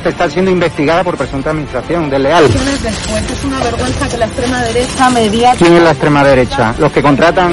usted está siendo investigada por presunta administración desleal. Después es una vergüenza que la extrema derecha. ¿Quién es la extrema derecha? Los que contratan...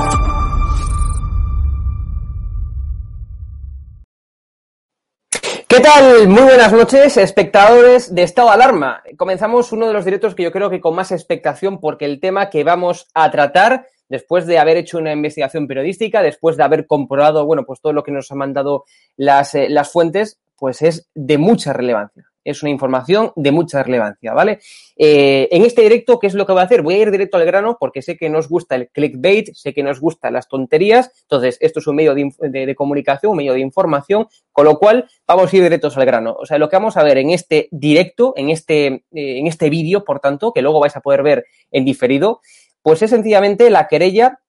¿Qué tal? Muy buenas noches, espectadores de Estado Alarma. Comenzamos uno de los directos que yo creo que con más expectación porque el tema que vamos a tratar, después de haber hecho una investigación periodística, después de haber comprobado, bueno, pues todo lo que nos han mandado las, eh, las fuentes, pues es de mucha relevancia. Es una información de mucha relevancia, ¿vale? Eh, en este directo, ¿qué es lo que voy a hacer? Voy a ir directo al grano porque sé que nos gusta el clickbait, sé que nos gustan las tonterías, entonces esto es un medio de, comunicación, un medio de información, con lo cual vamos a ir directos al grano. O sea, lo que vamos a ver en este directo, en este, eh, en este vídeo, por tanto, que luego vais a poder ver en diferido, pues es sencillamente la querella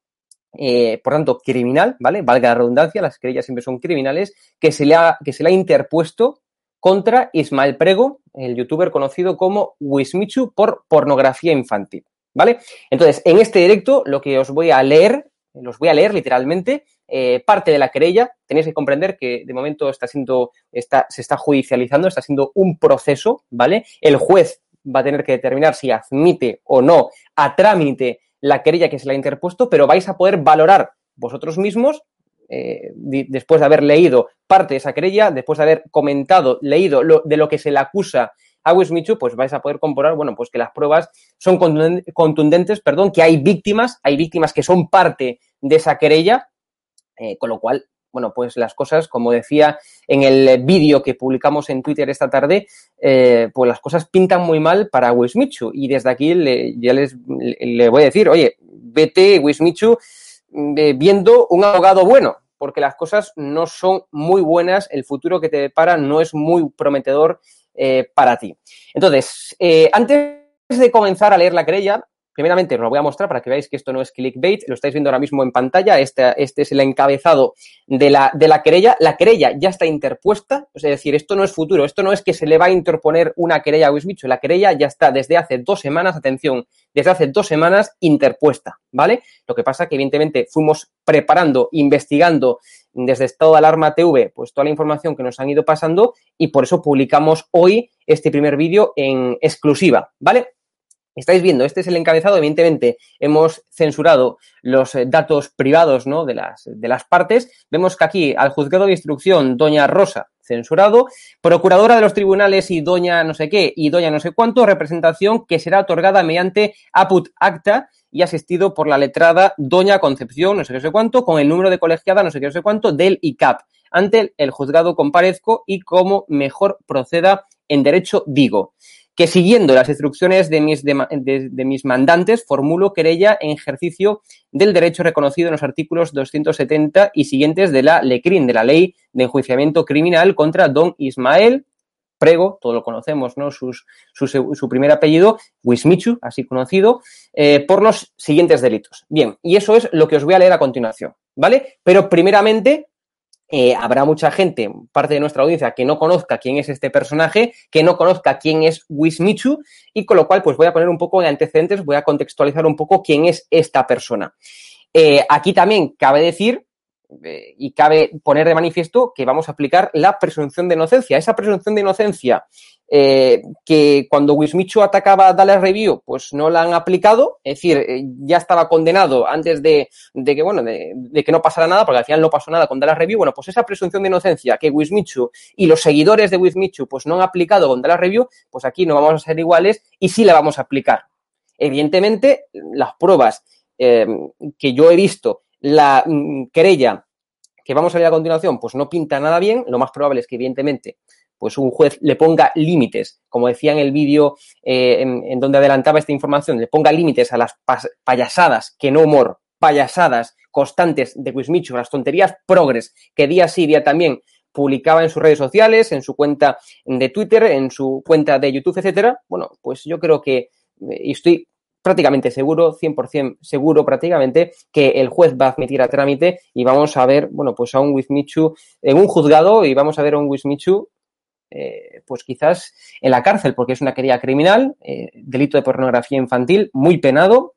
eh, por tanto, criminal, ¿vale? Valga la redundancia, las querellas siempre son criminales, que se le ha, que se le ha interpuesto contra Ismael Prego, el youtuber conocido como Wismichu, por pornografía infantil, ¿vale? Entonces, en este directo, lo que os voy a leer, los voy a leer literalmente, eh, parte de la querella, tenéis que comprender que de momento está siendo, está, se está judicializando, está siendo un proceso, ¿vale? El juez va a tener que determinar si admite o no a trámite la querella que se le ha interpuesto, pero vais a poder valorar vosotros mismos, eh, después de haber leído parte de esa querella, después de haber comentado, leído lo, de lo que se le acusa a Wismichu, pues vais a poder comprobar, bueno, pues que las pruebas son contunden- contundentes, perdón, que hay víctimas, hay víctimas que son parte de esa querella, eh, con lo cual, bueno, pues las cosas, como decía en el vídeo que publicamos en Twitter esta tarde, eh, pues las cosas pintan muy mal para Wismichu. Y desde aquí ya les le, le voy a decir, oye, vete, Wismichu, eh, viendo un abogado bueno, porque las cosas no son muy buenas, el futuro que te depara no es muy prometedor eh, para ti. Entonces, eh, antes de comenzar a leer la querella, primeramente os lo voy a mostrar para que veáis que esto no es clickbait, lo estáis viendo ahora mismo en pantalla, este, este es el encabezado de la, de la querella, la querella ya está interpuesta, es decir, esto no es futuro, esto no es que se le va a interponer una querella a Wismichu, la querella ya está desde hace dos semanas, atención, desde hace dos semanas interpuesta, ¿vale? Lo que pasa que evidentemente fuimos preparando, investigando desde Estado de Alarma TV, pues toda la información que nos han ido pasando y por eso publicamos hoy este primer vídeo en exclusiva, ¿vale? Estáis viendo, este es el encabezado, evidentemente hemos censurado los eh, datos privados ¿no? de, las, de las partes. Vemos que aquí al juzgado de instrucción, doña Rosa, censurado, procuradora de los tribunales y doña no sé qué y doña no sé cuánto, representación que será otorgada mediante aput acta y asistido por la letrada doña Concepción, no sé qué, sé cuánto, con el número de colegiada, no sé qué, no sé cuánto, del ICAP. Ante el juzgado comparezco y como mejor proceda en derecho digo siguiendo las instrucciones de mis, de, mis mandantes, formulo querella en ejercicio del derecho reconocido en los artículos 270 y siguientes de la LECRIN, de la Ley de Enjuiciamiento Criminal contra don Ismael Prego, todos lo conocemos, ¿no? Sus, su, su, primer apellido, Wismichu, así conocido, eh, por los siguientes delitos. Bien, y eso es lo que os voy a leer a continuación, ¿vale? Pero primeramente eh, habrá mucha gente, parte de nuestra audiencia, que no conozca quién es este personaje, que no conozca quién es Wismichu, y con lo cual, pues voy a poner un poco de antecedentes, voy a contextualizar un poco quién es esta persona. Eh, aquí también cabe decir eh, y cabe poner de manifiesto que vamos a aplicar la presunción de inocencia. Esa presunción de inocencia eh, que cuando Wismichu atacaba a Dallas Review, pues no la han aplicado, es decir, eh, ya estaba condenado antes de, que, bueno, de, que no pasara nada, porque al final no pasó nada con Dallas Review, bueno, pues esa presunción de inocencia que Wismichu y los seguidores de Wismichu pues no han aplicado con Dallas Review, pues aquí no vamos a ser iguales y sí la vamos a aplicar. Evidentemente, las pruebas que yo he visto la mm, querella que vamos a ver a continuación, pues no pinta nada bien. Lo más probable es que, evidentemente, pues un juez le ponga límites, como decía en el vídeo eh, en, donde adelantaba esta información, le ponga límites a las payasadas, que no humor, payasadas constantes de Wismichu, las tonterías progres que día sí, día también publicaba en sus redes sociales, en su cuenta de Twitter, en su cuenta de YouTube, etcétera. Bueno, pues yo creo que, eh, y estoy prácticamente seguro, 100% seguro prácticamente, que el juez va a admitir a trámite y vamos a ver, bueno, pues a un Wismichu en un juzgado y vamos a ver a un Wismichu eh, pues quizás en la cárcel, porque es una querella criminal, eh, delito de pornografía infantil, muy penado,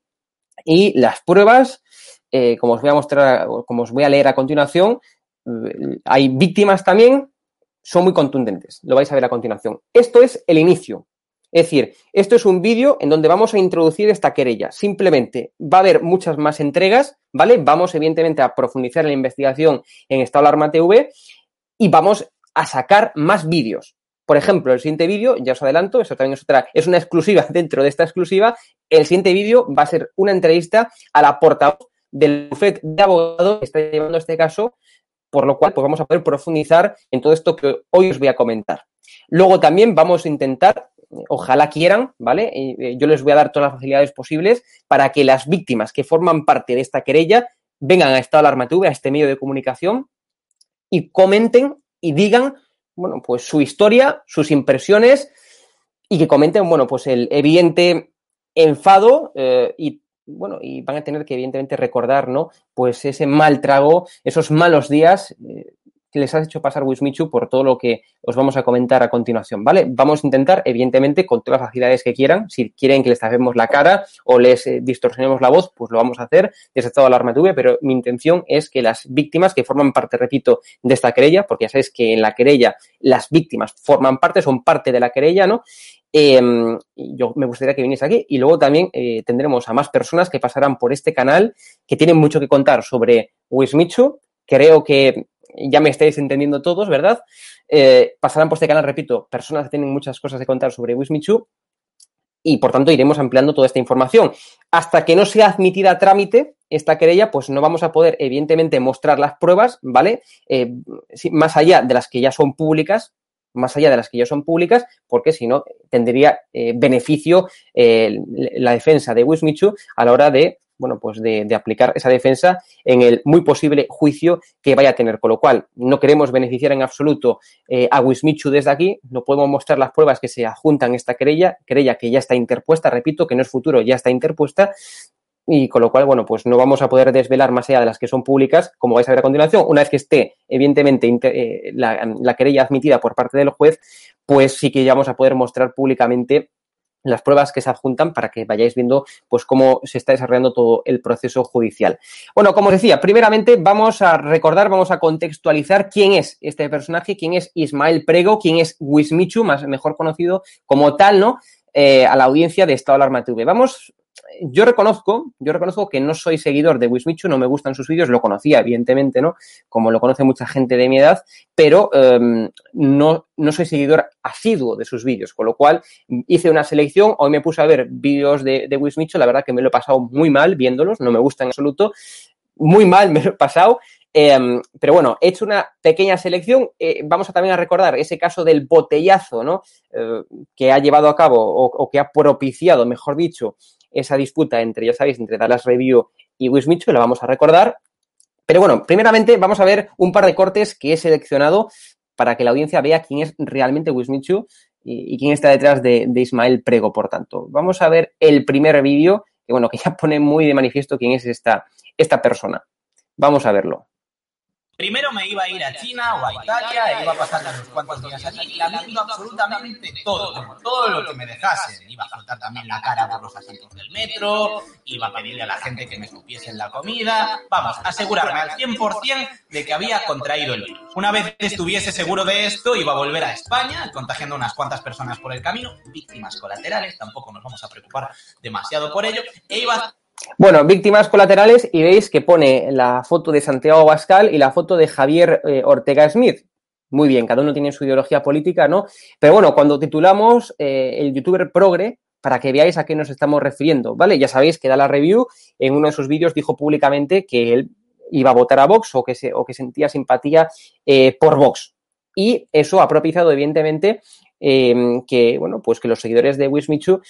y las pruebas, eh, como os voy a mostrar, como os voy a leer a continuación, hay víctimas también, son muy contundentes, lo vais a ver a continuación. Esto es el inicio, es decir, esto es un vídeo en donde vamos a introducir esta querella. Simplemente va a haber muchas más entregas, ¿vale? Vamos, evidentemente, a profundizar en la investigación en Estado Alarma TV y vamos a sacar más vídeos. Por ejemplo, el siguiente vídeo, ya os adelanto, eso también es otra, es una exclusiva dentro de esta exclusiva. El siguiente vídeo va a ser una entrevista a la portavoz del bufete de abogado que está llevando este caso, por lo cual pues vamos a poder profundizar en todo esto que hoy os voy a comentar. Luego también vamos a intentar ojalá quieran, ¿vale? Eh, yo les voy a dar todas las facilidades posibles para que las víctimas que forman parte de esta querella vengan a Estado Alarma TV, a este medio de comunicación, y comenten y digan, bueno, pues su historia, sus impresiones, y que comenten, bueno, pues el evidente enfado eh, y bueno, y van a tener que evidentemente recordar, ¿no? Pues ese mal trago, esos malos días eh, les has hecho pasar Wismichu por todo lo que os vamos a comentar a continuación, ¿vale? Vamos a intentar, evidentemente, con todas las facilidades que quieran, si quieren que les tapemos la cara o les eh, distorsionemos la voz, pues lo vamos a hacer desde estado alarma tuve, pero mi intención es que las víctimas que forman parte, repito, de esta querella, porque ya sabéis que en la querella las víctimas forman parte, son parte de la querella, ¿no? Em, yo me gustaría que viniese aquí y luego también eh, tendremos a más personas que pasarán por este canal que tienen mucho que contar sobre Wismichu. Creo que ya me estáis entendiendo todos, ¿verdad? Eh, pasarán por este canal, repito, personas que tienen muchas cosas que contar sobre Wismichu y por tanto iremos ampliando toda esta información. Hasta que no sea admitida a trámite esta querella, pues no vamos a poder, evidentemente, mostrar las pruebas, ¿vale? Eh, más allá de las que ya son públicas, más allá de las que ya son públicas, porque si no tendría eh, beneficio la defensa de Wismichu a la hora de bueno, pues de, aplicar esa defensa en el muy posible juicio que vaya a tener. Con lo cual, no queremos beneficiar en absoluto eh, a Wismichu desde aquí, no podemos mostrar las pruebas que se adjuntan esta querella, querella que ya está interpuesta, repito, que no es futuro, ya está interpuesta, y con lo cual, bueno, pues no vamos a poder desvelar más allá de las que son públicas, como vais a ver a continuación. Una vez que esté, evidentemente, eh, la, la, querella admitida por parte del juez, pues sí que ya vamos a poder mostrar públicamente las pruebas que se adjuntan para que vayáis viendo pues cómo se está desarrollando todo el proceso judicial. Bueno, como os decía, primeramente vamos a recordar, vamos a contextualizar quién es este personaje, quién es Ismael Prego, quién es Wismichu, más mejor conocido como tal, ¿no? Eh, a la audiencia de Estado Alarma TV. Vamos yo reconozco, yo reconozco que no soy seguidor de Wismichu, no me gustan sus vídeos, lo conocía, evidentemente, ¿no? Como lo conoce mucha gente de mi edad, pero em, no, no soy seguidor asiduo de sus vídeos, con lo cual hice una selección, hoy me puse a ver vídeos de, de Wismichu, la verdad que me lo he pasado muy mal viéndolos, no me gustan en absoluto, muy mal me lo he pasado, em, pero bueno, he hecho una pequeña selección. Eh, vamos a también a recordar ese caso del botellazo, ¿no? Eh, que ha llevado a cabo o, o, que ha propiciado, mejor dicho, esa disputa entre, ya sabéis, entre Dallas Review y Wismichu, la vamos a recordar. Pero bueno, primeramente vamos a ver un par de cortes que he seleccionado para que la audiencia vea quién es realmente Wismichu y, quién está detrás de, Ismael Prego, por tanto. Vamos a ver el primer vídeo, que bueno, que ya pone muy de manifiesto quién es esta, esta persona. Vamos a verlo. Primero me iba a ir a China o a Italia, iba a pasar unos cuantos días allí, lamiendo absolutamente todo, todo lo que me dejasen. Iba a soltar también la cara por los asientos del metro, iba a pedirle a la gente que me en la comida. Vamos, asegurarme al 100% de que había contraído el virus. Una vez estuviese seguro de esto, iba a volver a España, contagiando unas cuantas personas por el camino, víctimas colaterales, tampoco nos vamos a preocupar demasiado por ello, e iba bueno, víctimas colaterales y veis que pone la foto de Santiago Abascal y la foto de Javier eh, Ortega Smith. Muy bien, cada uno tiene su ideología política, ¿no? Pero bueno, cuando titulamos eh, el youtuber progre, para que veáis a qué nos estamos refiriendo, ¿vale? Ya sabéis que da la review, en uno de sus vídeos dijo públicamente que él iba a votar a Vox o que, se, o que sentía simpatía eh, por Vox. Y eso ha propiciado, evidentemente, que, bueno, pues que los seguidores de Wismichu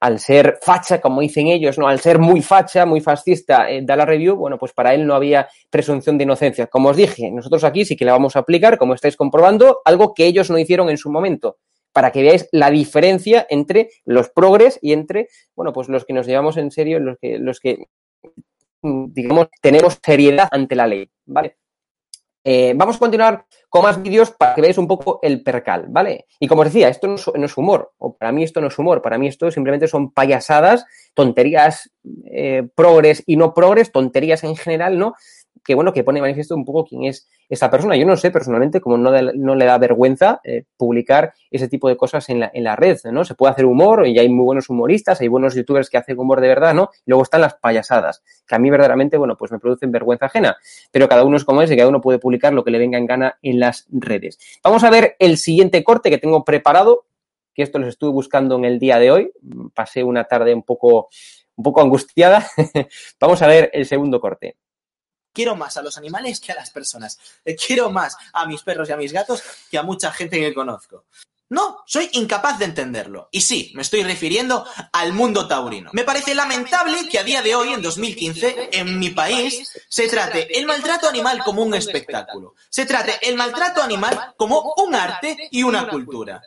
al ser facha, como dicen ellos, ¿no? Al ser muy facha, muy fascista, eh, da la review, bueno, pues para él no había presunción de inocencia. Como os dije, nosotros aquí sí que la vamos a aplicar, como estáis comprobando, algo que ellos no hicieron en su momento, para que veáis la diferencia entre los progres y entre, bueno, pues los que nos llevamos en serio, los que, los que digamos, tenemos seriedad ante la ley, ¿vale? Eh, vamos a continuar con más vídeos para que veáis un poco el percal, ¿vale? Y como os decía, esto no es, humor, o para mí esto no es humor, para mí esto simplemente son payasadas, tonterías eh, progres y no progres, tonterías en general, ¿no? Que bueno, que pone manifiesto un poco quién es esta persona. Yo no sé personalmente cómo no, le da vergüenza eh, publicar ese tipo de cosas en la, en la red, ¿no? Se puede hacer humor y hay muy buenos humoristas, hay buenos youtubers que hacen humor de verdad, ¿no? Y luego están las payasadas, que a mí verdaderamente, bueno, pues me producen vergüenza ajena. Pero cada uno es como es y cada uno puede publicar lo que le venga en gana en las redes. Vamos a ver el siguiente corte que tengo preparado, que esto los estuve buscando en el día de hoy. Pasé una tarde un poco, un poco angustiada. Vamos a ver el segundo corte. Quiero más a los animales que a las personas. Eh, quiero más a mis perros y a mis gatos que a mucha gente que conozco. No, soy incapaz de entenderlo. Y sí, me estoy refiriendo al mundo taurino. Me parece lamentable que a día de hoy, en 2015, en mi país, se trate el maltrato animal como un espectáculo. Se trate el maltrato animal como un arte y una cultura.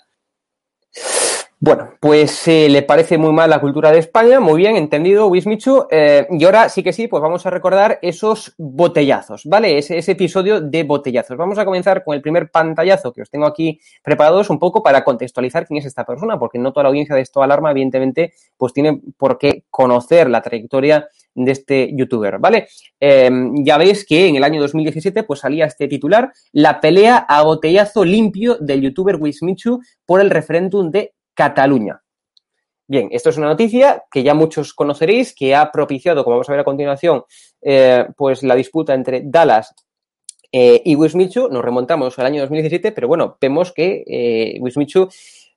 Bueno, pues eh, le parece muy mal la cultura de España, muy bien, entendido, Wismichu. Eh, y ahora sí que sí, pues vamos a recordar esos botellazos, ¿vale? Ese, episodio de botellazos. Vamos a comenzar con el primer pantallazo que os tengo aquí preparados un poco para contextualizar quién es esta persona, porque no toda la audiencia de esto alarma, evidentemente, pues tiene por qué conocer la trayectoria de este youtuber, ¿vale? Em, ya veis que en el año 2017 pues salía este titular, la pelea a botellazo limpio del youtuber Wismichu por el referéndum de Cataluña. Bien, esto es una noticia que ya muchos conoceréis, que ha propiciado, como vamos a ver a continuación, eh, pues la disputa entre Dallas eh, y Wismichu. Nos remontamos al año 2017, pero bueno, vemos que eh, Wismichu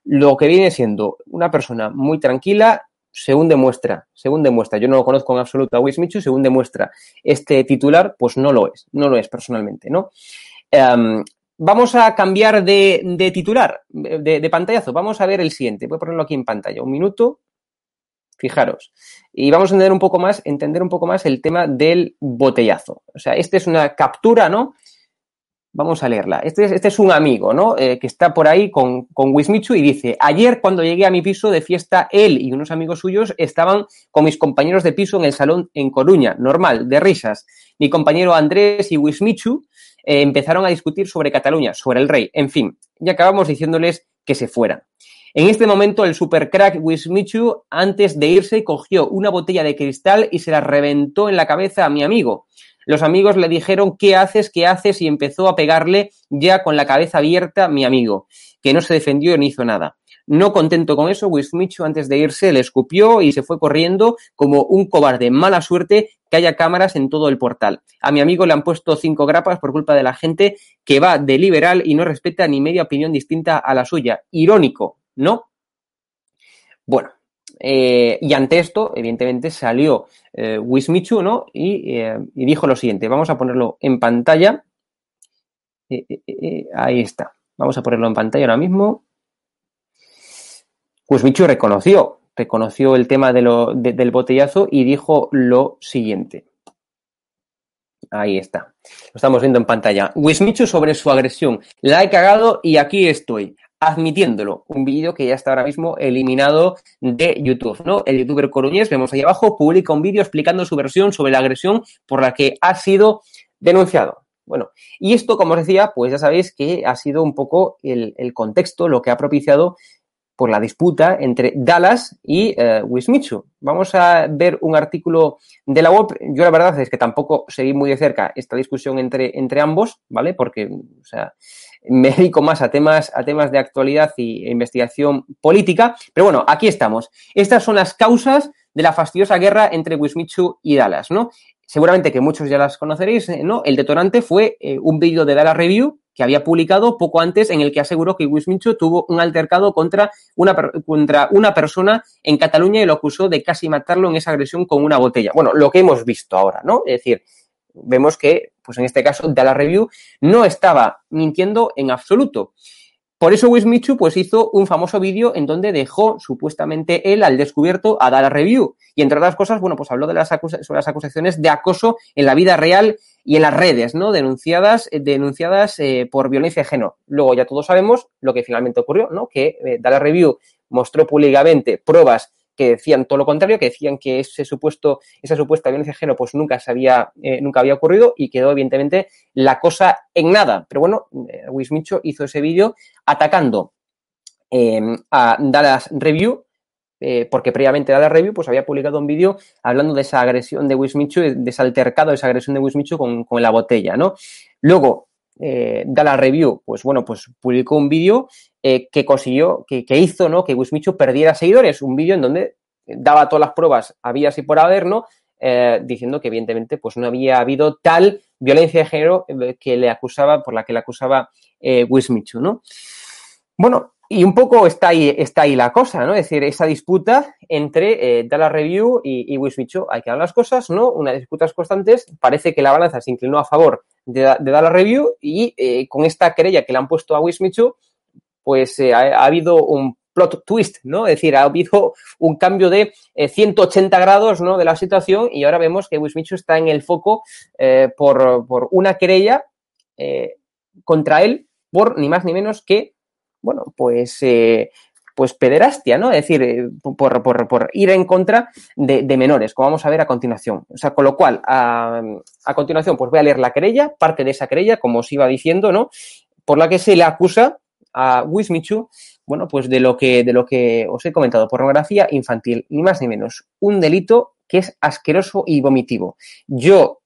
lo que viene siendo una persona muy tranquila, según demuestra, según demuestra, yo no lo conozco en absoluto a Wismichu, según demuestra este titular, pues no lo es, no lo es personalmente, ¿no? Em, Vamos a cambiar de, titular, de, pantallazo. Vamos a ver el siguiente. Voy a ponerlo aquí en pantalla. Un minuto. Fijaros. Y vamos a entender un poco más, entender un poco más el tema del botellazo. O sea, esta es una captura, ¿no? Vamos a leerla. Este es, este es un amigo, ¿no? Eh, que está por ahí con, con Wismichu y dice, ayer cuando llegué a mi piso de fiesta, él y unos amigos suyos estaban con mis compañeros de piso en el salón en Coruña, normal, de risas. Mi compañero Andrés y Wismichu eh, empezaron a discutir sobre Cataluña, sobre el rey, en fin, y acabamos diciéndoles que se fueran. En este momento, el supercrack Wismichu, antes de irse, cogió una botella de cristal y se la reventó en la cabeza a mi amigo. Los amigos le dijeron, ¿qué haces? ¿Qué haces? Y empezó a pegarle ya con la cabeza abierta mi amigo, que no se defendió ni hizo nada. No contento con eso, Wismichu antes de irse le escupió y se fue corriendo como un cobarde. Mala suerte que haya cámaras en todo el portal. A mi amigo le han puesto cinco grapas por culpa de la gente que va de liberal y no respeta ni media opinión distinta a la suya. Irónico, ¿no? Bueno, eh, y ante esto, evidentemente, salió eh, Wismichu, ¿no? Y, eh, y, dijo lo siguiente. Vamos a ponerlo en pantalla. ahí está. Vamos a ponerlo en pantalla ahora mismo. Pues reconoció, reconoció el tema del botellazo y dijo lo siguiente. Ahí está. Lo estamos viendo en pantalla. Wismichu sobre su agresión. La he cagado y aquí estoy admitiéndolo. Un vídeo que ya está ahora mismo eliminado de YouTube, ¿no? El youtuber coruñés, vemos ahí abajo, publica un vídeo explicando su versión sobre la agresión por la que ha sido denunciado. Bueno, y esto, como os decía, pues ya sabéis que ha sido un poco el contexto, lo que ha propiciado por la disputa entre Dallas y eh, Wismichu. Vamos a ver un artículo de la web. Yo la verdad es que tampoco seguí muy de cerca esta discusión entre, entre ambos, ¿vale? Porque, o sea, me dedico más a temas, a temas de actualidad y investigación política. Pero bueno, aquí estamos. Estas son las causas de la fastidiosa guerra entre Wismichu y Dallas, ¿no? Seguramente que muchos ya las conoceréis, ¿no? El detonante fue eh, un vídeo de Dallas Review que había publicado poco antes en el que aseguró que Wismichu tuvo un altercado contra una, contra una persona en Cataluña y lo acusó de casi matarlo en esa agresión con una botella. Bueno, lo que hemos visto ahora, ¿no? Es decir, vemos que, pues en este caso, Dallas Review no estaba mintiendo en absoluto. Por eso Wismichu pues hizo un famoso vídeo en donde dejó supuestamente él al descubierto a Dallas Review. Y entre otras cosas, bueno, pues habló de las sobre las acusaciones de acoso en la vida real y en las redes, ¿no? Denunciadas, denunciadas eh, por violencia de género. Luego ya todos sabemos lo que finalmente ocurrió, ¿no? Que eh, Review mostró públicamente pruebas que decían todo lo contrario, que decían que ese supuesto, esa supuesta violencia de pues nunca se había, eh, nunca había ocurrido y quedó evidentemente la cosa en nada. Pero bueno, eh, Wismicho hizo ese vídeo atacando eh, a Dallas Review, eh, porque previamente Dallas Review pues había publicado un vídeo hablando de esa agresión de Wismicho, de ese altercado, de esa agresión de Wismicho con, con la botella, ¿no? Luego, eh, Review, pues bueno, pues publicó un vídeo eh, que consiguió, que, hizo, ¿no? Que Wismichu perdiera seguidores, un vídeo en donde daba todas las pruebas, había así por haber, ¿no? Eh, diciendo que evidentemente pues no había habido tal violencia de género eh, que le acusaba, por la que le acusaba Wismichu, ¿no? Bueno, y un poco está ahí, está ahí la cosa, ¿no? Es decir, esa disputa entre eh, Review y, y Wismichu. Hay que dar las cosas, ¿no? Unas disputas constantes. Parece que la balanza se inclinó a favor de, de Dallas Review y eh, con esta querella que le han puesto a Wismichu, pues eh, ha, ha, habido un plot twist, ¿no? Es decir, ha habido un cambio de eh, 180 grados, ¿no? De la situación y ahora vemos que Wismichu está en el foco eh, por, por, una querella eh, contra él por ni más ni menos que, bueno, pues pues pederastia, ¿no? Es decir, eh, por, por, por ir en contra de, menores, como vamos a ver a continuación. O sea, con lo cual, a, a, continuación, pues voy a leer la querella, parte de esa querella, como os iba diciendo, ¿no? Por la que se le acusa a Wismichu, bueno, pues de lo que, de lo que os he comentado, pornografía infantil, ni más ni menos. Un delito que es asqueroso y vomitivo. Yo,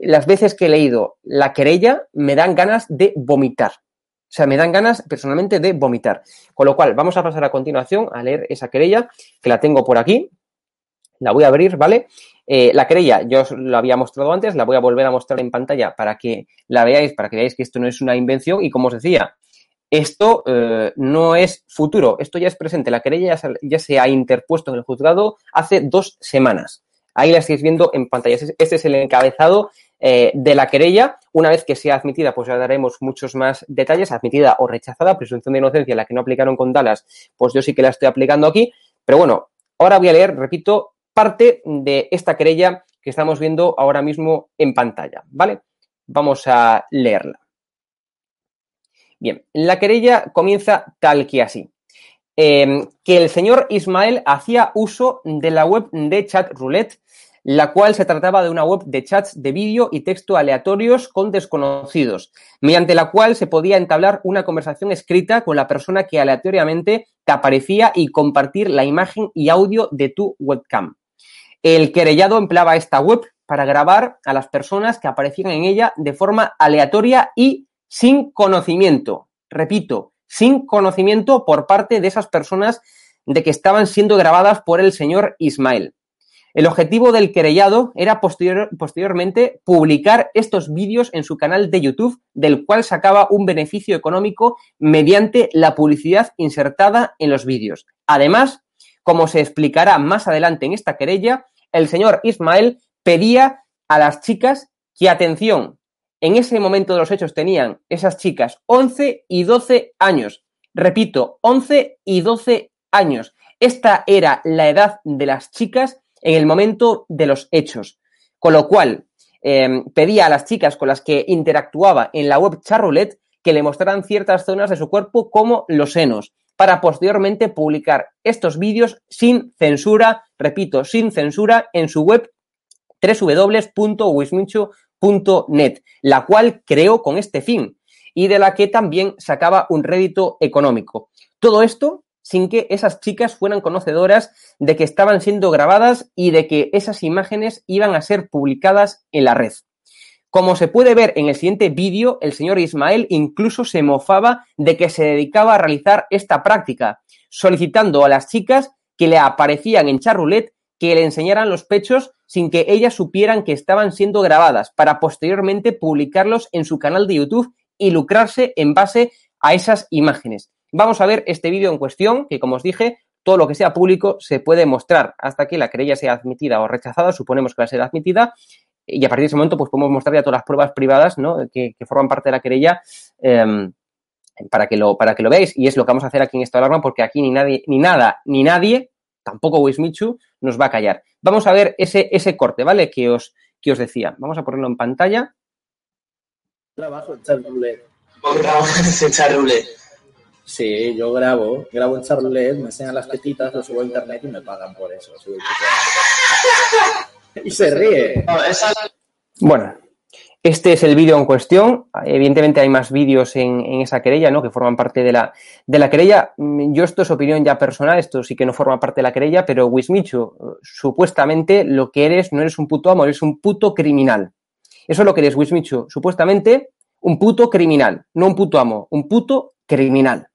las veces que he leído la querella, me dan ganas de vomitar. O sea, me dan ganas personalmente de vomitar. Con lo cual, vamos a pasar a continuación a leer esa querella, que la tengo por aquí. La voy a abrir, ¿vale? Eh, la querella, yo os la había mostrado antes, la voy a volver a mostrar en pantalla para que la veáis, para que veáis que esto no es una invención. Y como os decía, esto eh, no es futuro, esto ya es presente. La querella ya se, ya se, ha interpuesto en el juzgado hace dos semanas. Ahí la estáis viendo en pantalla. Este es el encabezado eh, de la querella. Una vez que sea admitida, pues ya daremos muchos más detalles, admitida o rechazada, presunción de inocencia, la que no aplicaron con Dallas, pues yo sí que la estoy aplicando aquí. Pero bueno, ahora voy a leer, repito, parte de esta querella que estamos viendo ahora mismo en pantalla, ¿vale? Vamos a leerla. Bien, la querella comienza tal que así. Eh, que el señor Ismael hacía uso de la web de Chat Roulette la cual se trataba de una web de chats de vídeo y texto aleatorios con desconocidos, mediante la cual se podía entablar una conversación escrita con la persona que aleatoriamente te aparecía y compartir la imagen y audio de tu webcam. El querellado empleaba esta web para grabar a las personas que aparecían en ella de forma aleatoria y sin conocimiento. Repito, sin conocimiento por parte de esas personas de que estaban siendo grabadas por el señor Ismael. El objetivo del querellado era posterior, posteriormente publicar estos vídeos en su canal de YouTube, del cual sacaba un beneficio económico mediante la publicidad insertada en los vídeos. Además, como se explicará más adelante en esta querella, el señor Ismael pedía a las chicas que, atención, en ese momento de los hechos tenían esas chicas 11 y 12 años. Repito, 11 y 12 años. Esta era la edad de las chicas en el momento de los hechos. Con lo cual, eh, pedía a las chicas con las que interactuaba en la web Charroulette que le mostraran ciertas zonas de su cuerpo como los senos, para posteriormente publicar estos vídeos sin censura, repito, sin censura en su web www.wisminchu.net, la cual creó con este fin y de la que también sacaba un rédito económico. Todo esto sin que esas chicas fueran conocedoras de que estaban siendo grabadas y de que esas imágenes iban a ser publicadas en la red. Como se puede ver en el siguiente vídeo, el señor Ismael incluso se mofaba de que se dedicaba a realizar esta práctica, solicitando a las chicas que le aparecían en charroulette que le enseñaran los pechos sin que ellas supieran que estaban siendo grabadas, para posteriormente publicarlos en su canal de YouTube y lucrarse en base a esas imágenes. Vamos a ver este vídeo en cuestión, que como os dije, todo lo que sea público se puede mostrar hasta que la querella sea admitida o rechazada, suponemos que va a ser admitida, y a partir de ese momento pues podemos mostrar ya todas las pruebas privadas ¿no? que, forman parte de la querella eh, para, que lo, para que lo veáis. Y es lo que vamos a hacer aquí en esta alarma porque aquí ni nadie, ni nada, ni nadie, tampoco Wismichu, nos va a callar. Vamos a ver ese, ese corte, ¿vale? Que os, que os decía. Vamos a ponerlo en pantalla. Trabajo en Charroulette. ¿Vos trabajas en Charroulette? Sí, yo grabo, grabo en Charroulette, me enseñan las tetitas, lo subo a internet y me pagan por eso. Y se ríe. Bueno, este es el vídeo en cuestión. Evidentemente hay más vídeos en, en esa querella, ¿no? Que forman parte de la, de la querella. Mm, Yo esto es opinión ya personal, esto sí que no forma parte de la querella, pero Wismichu, supuestamente lo que eres no eres un puto amo, eres un puto criminal. Eso es lo que eres, Wismichu. Supuestamente un puto criminal, no un puto amo, un puto criminal.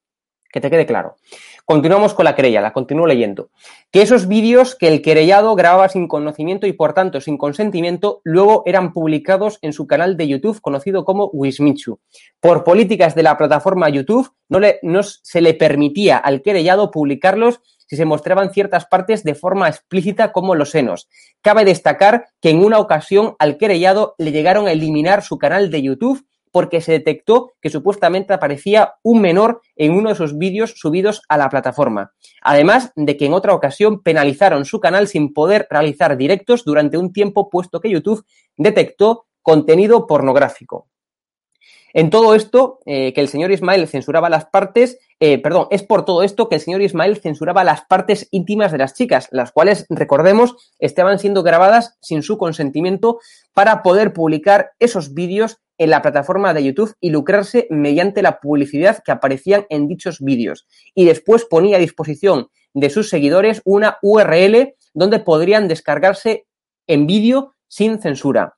Que te quede claro. Continuamos con la querella, la continúo leyendo. Que esos vídeos que el querellado grababa sin conocimiento y por tanto sin consentimiento, luego eran publicados en su canal de YouTube conocido como Wismichu. Por políticas de la plataforma YouTube, no, le, no se le permitía al querellado publicarlos si se mostraban ciertas partes de forma explícita como los senos. Cabe destacar que en una ocasión al querellado le llegaron a eliminar su canal de YouTube porque se detectó que supuestamente aparecía un menor en uno de sus vídeos subidos a la plataforma. Además de que en otra ocasión penalizaron su canal sin poder realizar directos durante un tiempo puesto que YouTube detectó contenido pornográfico. En todo esto, eh, que el señor Ismael censuraba las partes, eh, perdón, es por todo esto que el señor Ismael censuraba las partes íntimas de las chicas, las cuales, recordemos, estaban siendo grabadas sin su consentimiento para poder publicar esos vídeos en la plataforma de YouTube y lucrarse mediante la publicidad que aparecían en dichos vídeos. Y después ponía a disposición de sus seguidores una URL donde podrían descargarse en vídeo sin censura.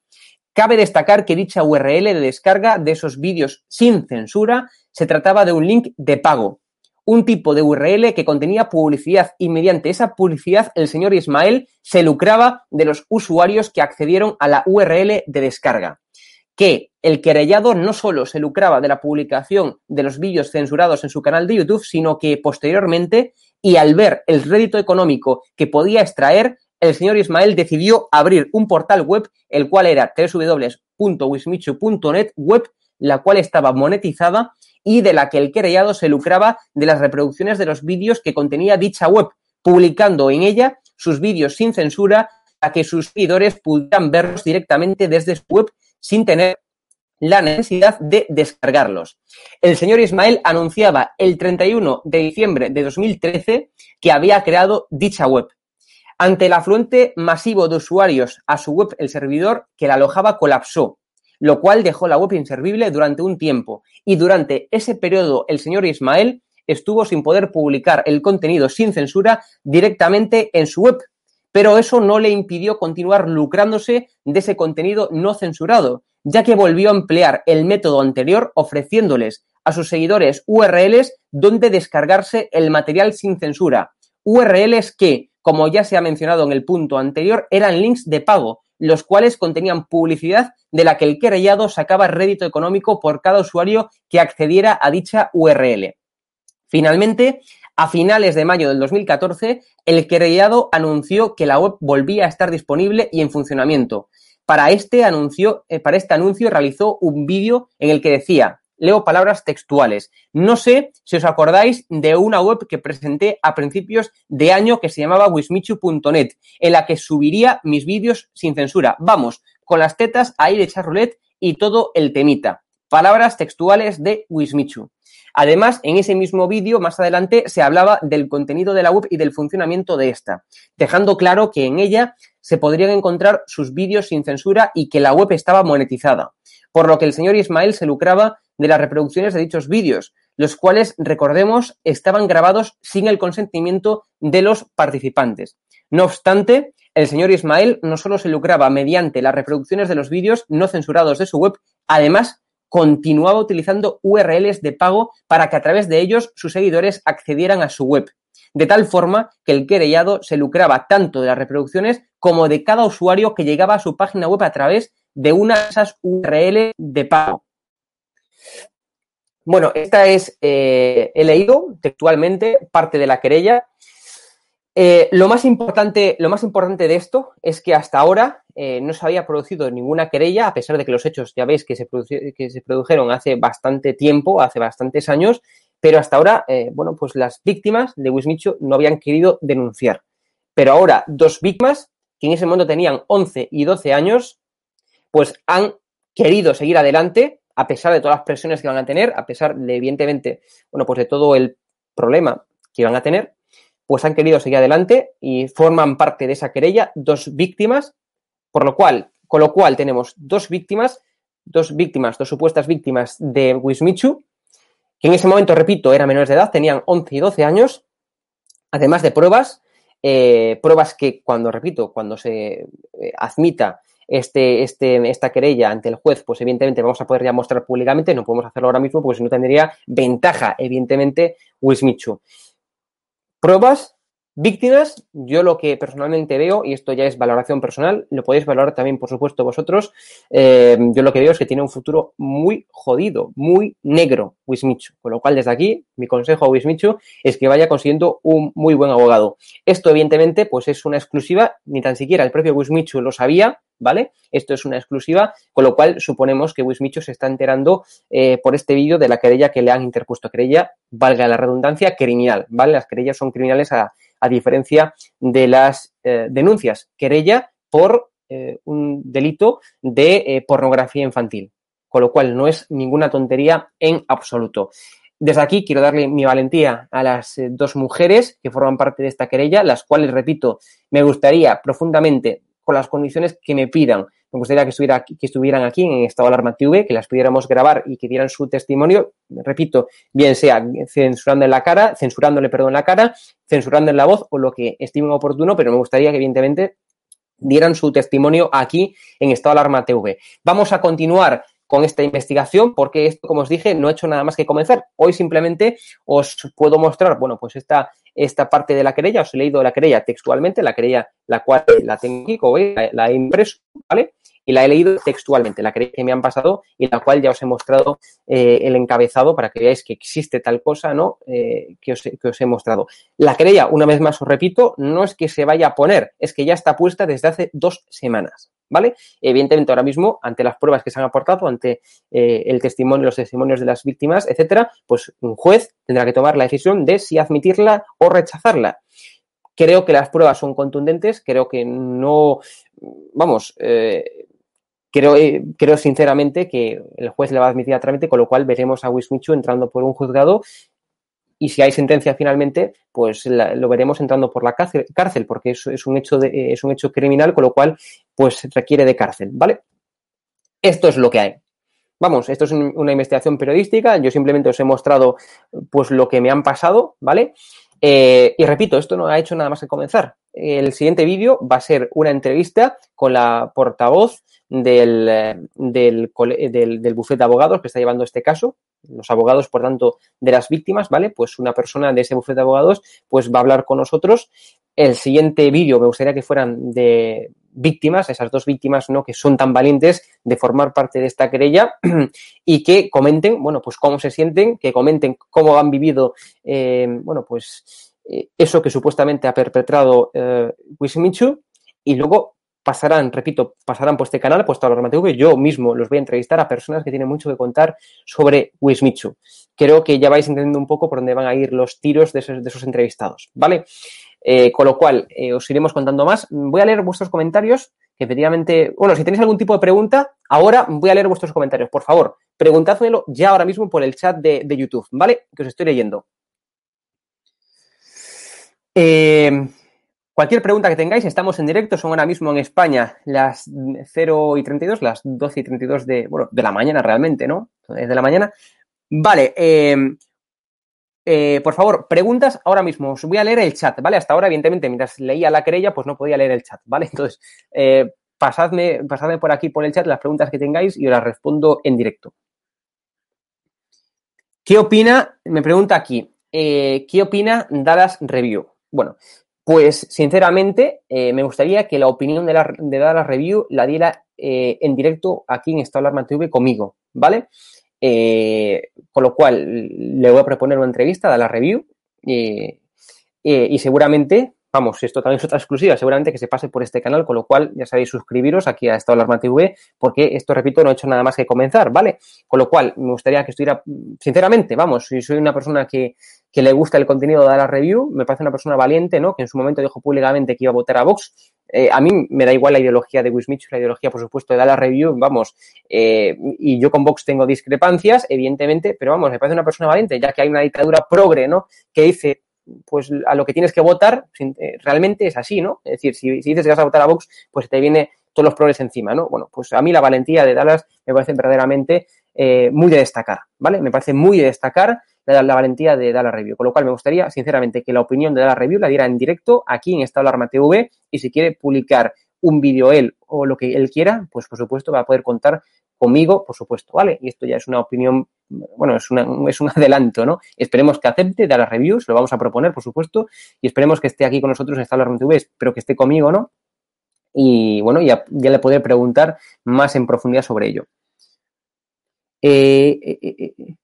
Cabe destacar que dicha URL de descarga de esos vídeos sin censura se trataba de un link de pago, un tipo de URL que contenía publicidad y mediante esa publicidad el señor Ismael se lucraba de los usuarios que accedieron a la URL de descarga. Que el querellado no solo se lucraba de la publicación de los vídeos censurados en su canal de YouTube, sino que posteriormente, y al ver el rédito económico que podía extraer, el señor Ismael decidió abrir un portal web, el cual era www.wismichu.net web, la cual estaba monetizada y de la que el querellado se lucraba de las reproducciones de los vídeos que contenía dicha web, publicando en ella sus vídeos sin censura a que sus seguidores pudieran verlos directamente desde su web sin tener la necesidad de descargarlos. El señor Ismael anunciaba el 31 de diciembre de 2013 que había creado dicha web. Ante el afluente masivo de usuarios a su web, el servidor que la alojaba colapsó, lo cual dejó la web inservible durante un tiempo. Y durante ese periodo, el señor Ismael estuvo sin poder publicar el contenido sin censura directamente en su web. Pero eso no le impidió continuar lucrándose de ese contenido no censurado, ya que volvió a emplear el método anterior ofreciéndoles a sus seguidores URLs donde descargarse el material sin censura. URLs que, como ya se ha mencionado en el punto anterior, eran links de pago, los cuales contenían publicidad de la que el querellado sacaba rédito económico por cada usuario que accediera a dicha URL. Finalmente, a finales de mayo del 2014, el querellado anunció que la web volvía a estar disponible y en funcionamiento. Para este anuncio, eh, este realizó un vídeo en el que decía, Leo palabras textuales. No sé si os acordáis de una web que presenté a principios de año que se llamaba wismichu.net, en la que subiría mis vídeos sin censura. Vamos, con las tetas ahí de echar roulette y todo el temita. Palabras textuales de Wismichu. Además, en ese mismo vídeo, más adelante, se hablaba del contenido de la web y del funcionamiento de esta, dejando claro que en ella se podrían encontrar sus vídeos sin censura y que la web estaba monetizada, por lo que el señor Ismael se lucraba de las reproducciones de dichos vídeos, los cuales, recordemos, estaban grabados sin el consentimiento de los participantes. No obstante, el señor Ismael no solo se lucraba mediante las reproducciones de los vídeos no censurados de su web, además continuaba utilizando URLs de pago para que a través de ellos sus seguidores accedieran a su web, de tal forma que el querellado se lucraba tanto de las reproducciones como de cada usuario que llegaba a su página web a través de una de esas URL de pago. Bueno, esta es, eh, he leído textualmente parte de la querella eh, lo, más importante, lo más importante de esto es que hasta ahora eh, no se había producido ninguna querella, a pesar de que los hechos ya veis que se, produjeron hace bastante tiempo, hace bastantes años, pero hasta ahora, bueno, pues las víctimas de Wismichu no habían querido denunciar. Pero ahora, dos víctimas, que en ese momento tenían 11 y 12 años, pues han querido seguir adelante, a pesar de todas las presiones que van a tener, a pesar de, evidentemente, bueno, pues de todo el problema que van a tener, pues han querido seguir adelante y forman parte de esa querella dos víctimas, por lo cual, con lo cual tenemos dos víctimas, dos víctimas, dos supuestas víctimas de Wismichu, que en ese momento, repito, eran menores de edad, tenían 11 y 12 años, además de pruebas, eh, pruebas que cuando, repito, cuando se eh, admita este, este, esta querella ante el juez, pues evidentemente vamos a poder ya mostrar públicamente, no podemos hacerlo ahora mismo porque si no tendría ventaja, evidentemente, Wismichu. Pruebas, víctimas, yo lo que personalmente veo, y esto ya es valoración personal, lo podéis valorar también, por supuesto, vosotros, eh, yo lo que veo es que tiene un futuro muy jodido, muy negro, Wismichu. Con lo cual, desde aquí, mi consejo a Wismichu es que vaya consiguiendo un muy buen abogado. Esto, evidentemente, pues es una exclusiva, ni tan siquiera el propio Wismichu lo sabía, ¿vale? Esto es una exclusiva, con lo cual suponemos que Wismicho se está enterando eh, por este vídeo de la querella que le han interpuesto. Querella, valga la redundancia, criminal, ¿vale? Las querellas son criminales a, diferencia de las eh, denuncias. Querella por eh, un delito de pornografía infantil, con lo cual no es ninguna tontería en absoluto. Desde aquí quiero darle mi valentía a las dos mujeres que forman parte de esta querella, las cuales, repito, me gustaría profundamente con las condiciones que me pidan. Me gustaría que, estuviera que estuvieran aquí en Estado Alarma TV, que las pudiéramos grabar y que dieran su testimonio, repito, bien sea censurando en la cara, censurándole, perdón, la cara, censurando en la voz o lo que estimen oportuno, pero me gustaría que evidentemente dieran su testimonio aquí en Estado Alarma TV. Vamos a continuar con esta investigación porque esto, como os dije, no he hecho nada más que comenzar. Hoy simplemente os puedo mostrar, bueno, pues esta, esta parte de la querella, os he leído la querella textualmente, la querella la cual la tengo aquí, como veis, la, he impreso, ¿vale? Y la he leído textualmente, la que me han pasado y la cual ya os he mostrado eh, el encabezado para que veáis que existe tal cosa, ¿no? Eh, que, os, que os he mostrado. La querella, una vez más os repito, no es que se vaya a poner, es que ya está puesta desde hace dos semanas, ¿vale? Evidentemente, ahora mismo, ante las pruebas que se han aportado, ante eh, el testimonio, los testimonios de las víctimas, etcétera, pues un juez tendrá que tomar la decisión de si admitirla o rechazarla. Creo que las pruebas son contundentes, creo que no, vamos, creo, eh, creo sinceramente que el juez le va a admitir a trámite, con lo cual veremos a Wismichu entrando por un juzgado y si hay sentencia finalmente, pues lo veremos entrando por la cárcel, cárcel porque es, es, un hecho de, es un hecho criminal, con lo cual pues requiere de cárcel, ¿vale? Esto es lo que hay. Vamos, esto es una investigación periodística, yo simplemente os he mostrado pues lo que me han pasado, ¿vale? Eh, y repito, esto no ha hecho nada más que comenzar. El siguiente vídeo va a ser una entrevista con la portavoz del, eh, del, del, bufete de abogados que está llevando este caso, los abogados, por tanto, de las víctimas, ¿vale? Pues una persona de ese bufete de abogados, pues va a hablar con nosotros. El siguiente vídeo me gustaría que fueran de víctimas, esas dos víctimas, ¿no? Que son tan valientes de formar parte de esta querella y que comenten, bueno, pues cómo se sienten, que comenten cómo han vivido, eh, bueno, pues eso que supuestamente ha perpetrado eh, Wismichu y luego pasarán, repito, pasarán por este canal, pues Tabla TV, yo mismo los voy a entrevistar a personas que tienen mucho que contar sobre Wismichu. Creo que ya vais entendiendo un poco por dónde van a ir los tiros de esos, de esos entrevistados, ¿vale? Eh, con lo cual, eh, os iremos contando más. Voy a leer vuestros comentarios, que efectivamente, bueno, si tenéis algún tipo de pregunta, ahora voy a leer vuestros comentarios. Por favor, preguntádmelo ya ahora mismo por el chat de, de YouTube, ¿vale? Que os estoy leyendo. Eh, cualquier pregunta que tengáis, estamos en directo, son ahora mismo en España las 0 y 32, las 12 y 32 de, bueno, de la mañana realmente, ¿no? De la mañana. Vale, eh, eh, por favor, preguntas ahora mismo. Os voy a leer el chat, ¿vale? Hasta ahora, evidentemente, mientras leía la querella, pues no podía leer el chat, ¿vale? Entonces, pasadme, pasadme por aquí, por el chat, las preguntas que tengáis y os las respondo en directo. ¿Qué opina? Me pregunta aquí, ¿qué opina Dallas Review? Bueno, pues sinceramente eh, me gustaría que la opinión de, la, de Dallas Review la diera eh, en directo aquí en Estado Alarma TV conmigo, ¿vale? Eh, con lo cual le voy a proponer una entrevista a la review y seguramente, vamos, esto también es otra exclusiva, seguramente que se pase por este canal, con lo cual ya sabéis suscribiros aquí a Estado Alarma TV porque esto, repito, no he hecho nada más que comenzar, ¿vale? Con lo cual me gustaría que estuviera, sinceramente, vamos, si soy una persona que, que le gusta el contenido de la review, me parece una persona valiente, ¿no? Que en su momento dijo públicamente que iba a votar a Vox. Eh, a mí me da igual la ideología de Wismich, la ideología, por supuesto, de la review, vamos, eh, y yo con Vox tengo discrepancias, evidentemente, pero vamos, me parece una persona valiente, ya que hay una dictadura progre, ¿no? Que dice, pues a lo que tienes que votar, eh, realmente es así, ¿no? Es decir, si, dices que vas a votar a Vox, pues te viene todos los progres encima, ¿no? Bueno, pues a mí la valentía de Dallas me parece verdaderamente eh, muy de destacar, ¿vale? Me parece muy de destacar la, la, valentía de Dallas Review, con lo cual me gustaría, sinceramente, que la opinión de Dallas Review la diera en directo aquí en Estado Alarma TV y si quiere publicar un vídeo él o lo que él quiera, pues por supuesto va a poder contar conmigo, por supuesto, ¿vale? Y esto ya es una opinión, bueno, es, una, es un adelanto, ¿no? Esperemos que acepte de las reviews, lo vamos a proponer, por supuesto, y esperemos que esté aquí con nosotros en Alarma TV, espero que esté conmigo, ¿no? Y bueno, ya, ya le podré preguntar más en profundidad sobre ello. Eh, eh, eh,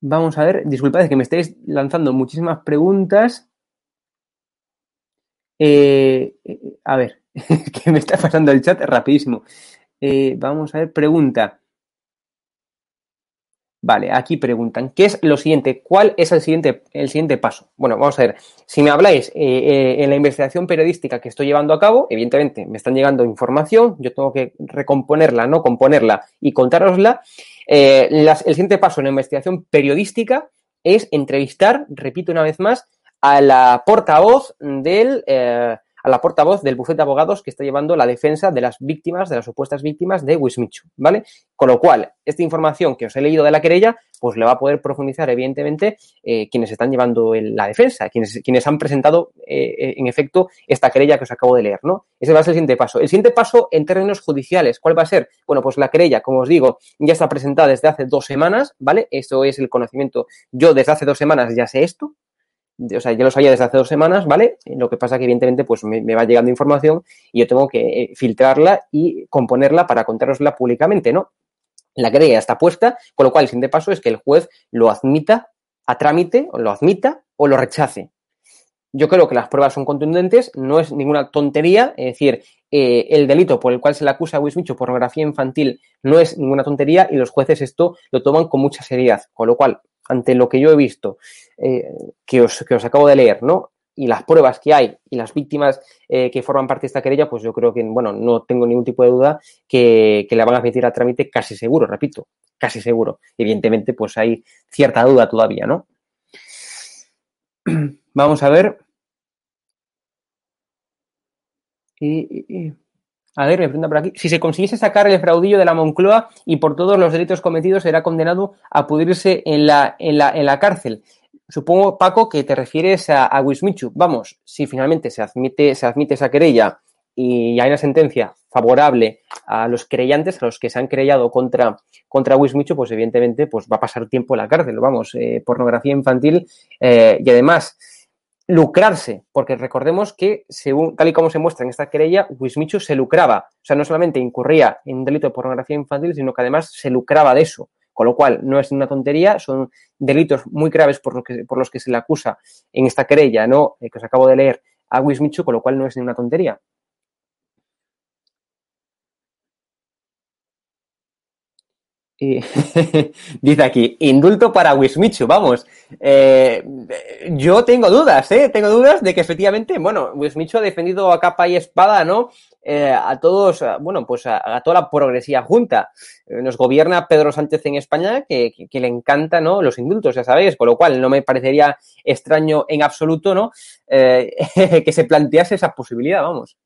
vamos a ver, disculpad que me estáis lanzando muchísimas preguntas. a ver, que me está pasando el chat rapidísimo. Vamos a ver, pregunta. Vale, aquí preguntan, ¿qué es lo siguiente? ¿Cuál es el siguiente, el siguiente paso? Bueno, vamos a ver, si me habláis eh, eh, en la investigación periodística que estoy llevando a cabo, evidentemente me están llegando información, yo tengo que recomponerla, no componerla y contárosla. Eh, el siguiente paso en la investigación periodística es entrevistar, repito una vez más, a la portavoz del a la portavoz del bufete de abogados que está llevando la defensa de las víctimas, de las supuestas víctimas de Wismichu, ¿vale? Con lo cual, esta información que os he leído de la querella, pues le va a poder profundizar, evidentemente, eh, quienes están llevando la defensa, quienes, quienes han presentado, eh, en efecto, esta querella que os acabo de leer, ¿no? Ese va a ser el siguiente paso. El siguiente paso en términos judiciales, ¿cuál va a ser? Bueno, pues la querella, como os digo, ya está presentada desde hace dos semanas, ¿vale? Esto es el conocimiento. Yo desde hace dos semanas ya sé esto, o sea, ya lo sabía desde hace dos semanas, ¿vale? Lo que pasa que evidentemente pues me, va llegando información y yo tengo que eh, filtrarla y componerla para contárosla públicamente, ¿no? La querella está puesta, con lo cual el siguiente paso es que el juez lo admita a trámite, o lo admita o lo rechace. Yo creo que las pruebas son contundentes, no es ninguna tontería, es decir, eh, el delito por el cual se le acusa a Wismicho, pornografía infantil, no es ninguna tontería y los jueces esto lo toman con mucha seriedad, con lo cual ante lo que yo he visto, eh, que, os, que os acabo de leer, ¿no? Y las pruebas que hay y las víctimas eh, que forman parte de esta querella, pues yo creo que, bueno, no tengo ningún tipo de duda que, que la van a admitir a trámite casi seguro, repito, casi seguro. Evidentemente, pues hay cierta duda todavía, ¿no? Vamos a ver. Y, ver, me pregunta por aquí. Si se consiguiese sacar el fraudillo de la Moncloa y por todos los delitos cometidos será condenado a pudrirse en la, en la, en la cárcel. Supongo, Paco, que te refieres a, a Wismichu. Vamos, si finalmente se admite, se admite esa querella y hay una sentencia favorable a los creyentes, a los que se han creyado contra, contra Wismichu, pues evidentemente pues va a pasar tiempo en la cárcel. Vamos, eh, pornografía infantil eh, y además lucrarse, porque recordemos que, según tal y como se muestra en esta querella, Wismichu se lucraba, o sea, no solamente incurría en un delito de pornografía infantil, sino que además se lucraba de eso, con lo cual no es una tontería, son delitos muy graves por, que, por los que se le acusa en esta querella, ¿no? Eh, que os acabo de leer a Wismichu, con lo cual no es ni una tontería. Y dice aquí, indulto para Wismichu, vamos. Eh, yo tengo dudas, ¿eh? Tengo dudas de que efectivamente, bueno, Wismichu ha defendido a capa y espada, ¿no? Eh, a todos, bueno, pues a, toda la progresía junta. Eh, Nos gobierna Pedro Sánchez en España, que, le encanta, ¿no? Los indultos, ya sabéis, con lo cual no me parecería extraño en absoluto, ¿no? Que se plantease esa posibilidad, vamos.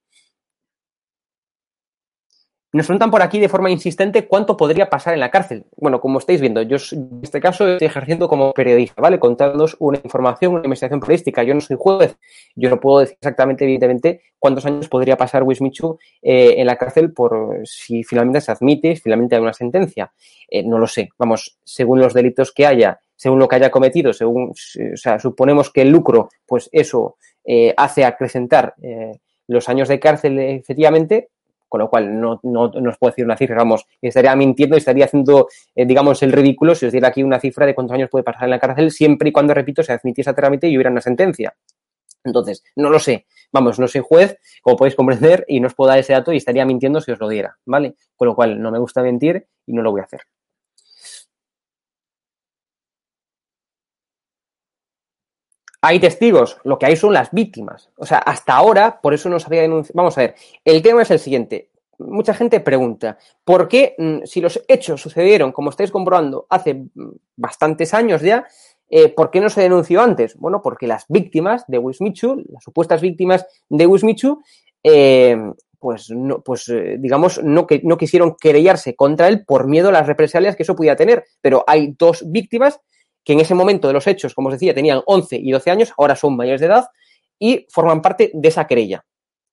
Nos preguntan por aquí de forma insistente cuánto podría pasar en la cárcel. Bueno, como estáis viendo, yo en este caso estoy ejerciendo como periodista, ¿vale? Contándoos una información, una investigación periodística. Yo no soy juez, yo no puedo decir exactamente, evidentemente, cuántos años podría pasar Wismichu eh, en la cárcel por si finalmente se admite, si finalmente hay una sentencia. Eh, no lo sé. Vamos, según los delitos que haya, según lo que haya cometido, según, o sea, suponemos que el lucro, pues eso eh, hace acrecentar eh, los años de cárcel, efectivamente, con lo cual no, no, no os puedo decir una cifra, vamos, estaría mintiendo y estaría haciendo, eh, digamos, el ridículo si os diera aquí una cifra de cuántos años puede pasar en la cárcel, siempre y cuando, repito, se admitiese a trámite y hubiera una sentencia. Entonces, no lo sé. Vamos, no soy juez, como podéis comprender, y no os puedo dar ese dato y estaría mintiendo si os lo diera, ¿vale? Con lo cual, no me gusta mentir y no lo voy a hacer. Hay testigos, lo que hay son las víctimas. O sea, hasta ahora, por eso no se había denunciado. Vamos a ver, el tema es el siguiente. Mucha gente pregunta, ¿por qué mm, si los hechos sucedieron, como estáis comprobando, hace mm, bastantes años ya, eh, ¿por qué no se denunció antes? Bueno, porque las víctimas de Wismichu, las supuestas víctimas de Wismichu, eh, pues, no, pues eh, digamos, no, que, no quisieron querellarse contra él por miedo a las represalias que eso pudiera tener. Pero hay dos víctimas que en ese momento de los hechos, como os decía, tenían 11 y 12 años, ahora son mayores de edad y forman parte de esa querella.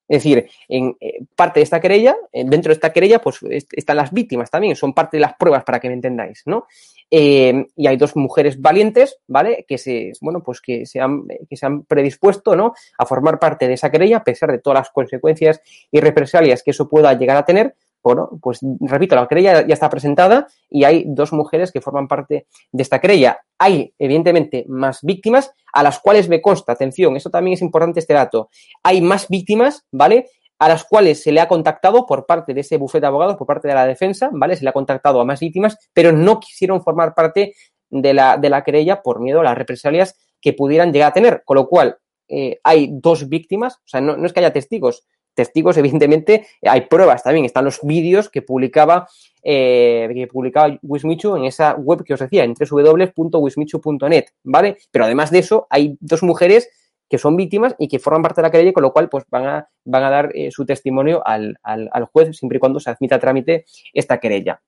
Es decir, en eh, parte de esta querella, dentro de esta querella, pues est- están las víctimas también, son parte de las pruebas para que me entendáis, ¿no? Eh, y hay dos mujeres valientes, ¿vale? Que se, bueno, pues que se han, que se han predispuesto, ¿no? A formar parte de esa querella, a pesar de todas las consecuencias y represalias que eso pueda llegar a tener. Bueno, pues repito, la querella ya está presentada y hay dos mujeres que forman parte de esta querella. Hay, evidentemente, más víctimas a las cuales me consta, atención, eso también es importante este dato, hay más víctimas, ¿vale? A las cuales se le ha contactado por parte de ese bufete de abogados, por parte de la defensa, ¿vale? Se le ha contactado a más víctimas, pero no quisieron formar parte de la, de la querella por miedo a las represalias que pudieran llegar a tener. Con lo cual, eh, hay dos víctimas, o sea, no, no es que haya testigos, testigos, evidentemente, hay pruebas también, están los vídeos que publicaba, eh, que publicaba Wismichu en esa web que os decía, en www.wismichu.net, ¿vale? Pero además de eso, hay dos mujeres que son víctimas y que forman parte de la querella, con lo cual pues van a, van a dar eh, su testimonio al, al, al juez siempre y cuando se admita a trámite esta querella.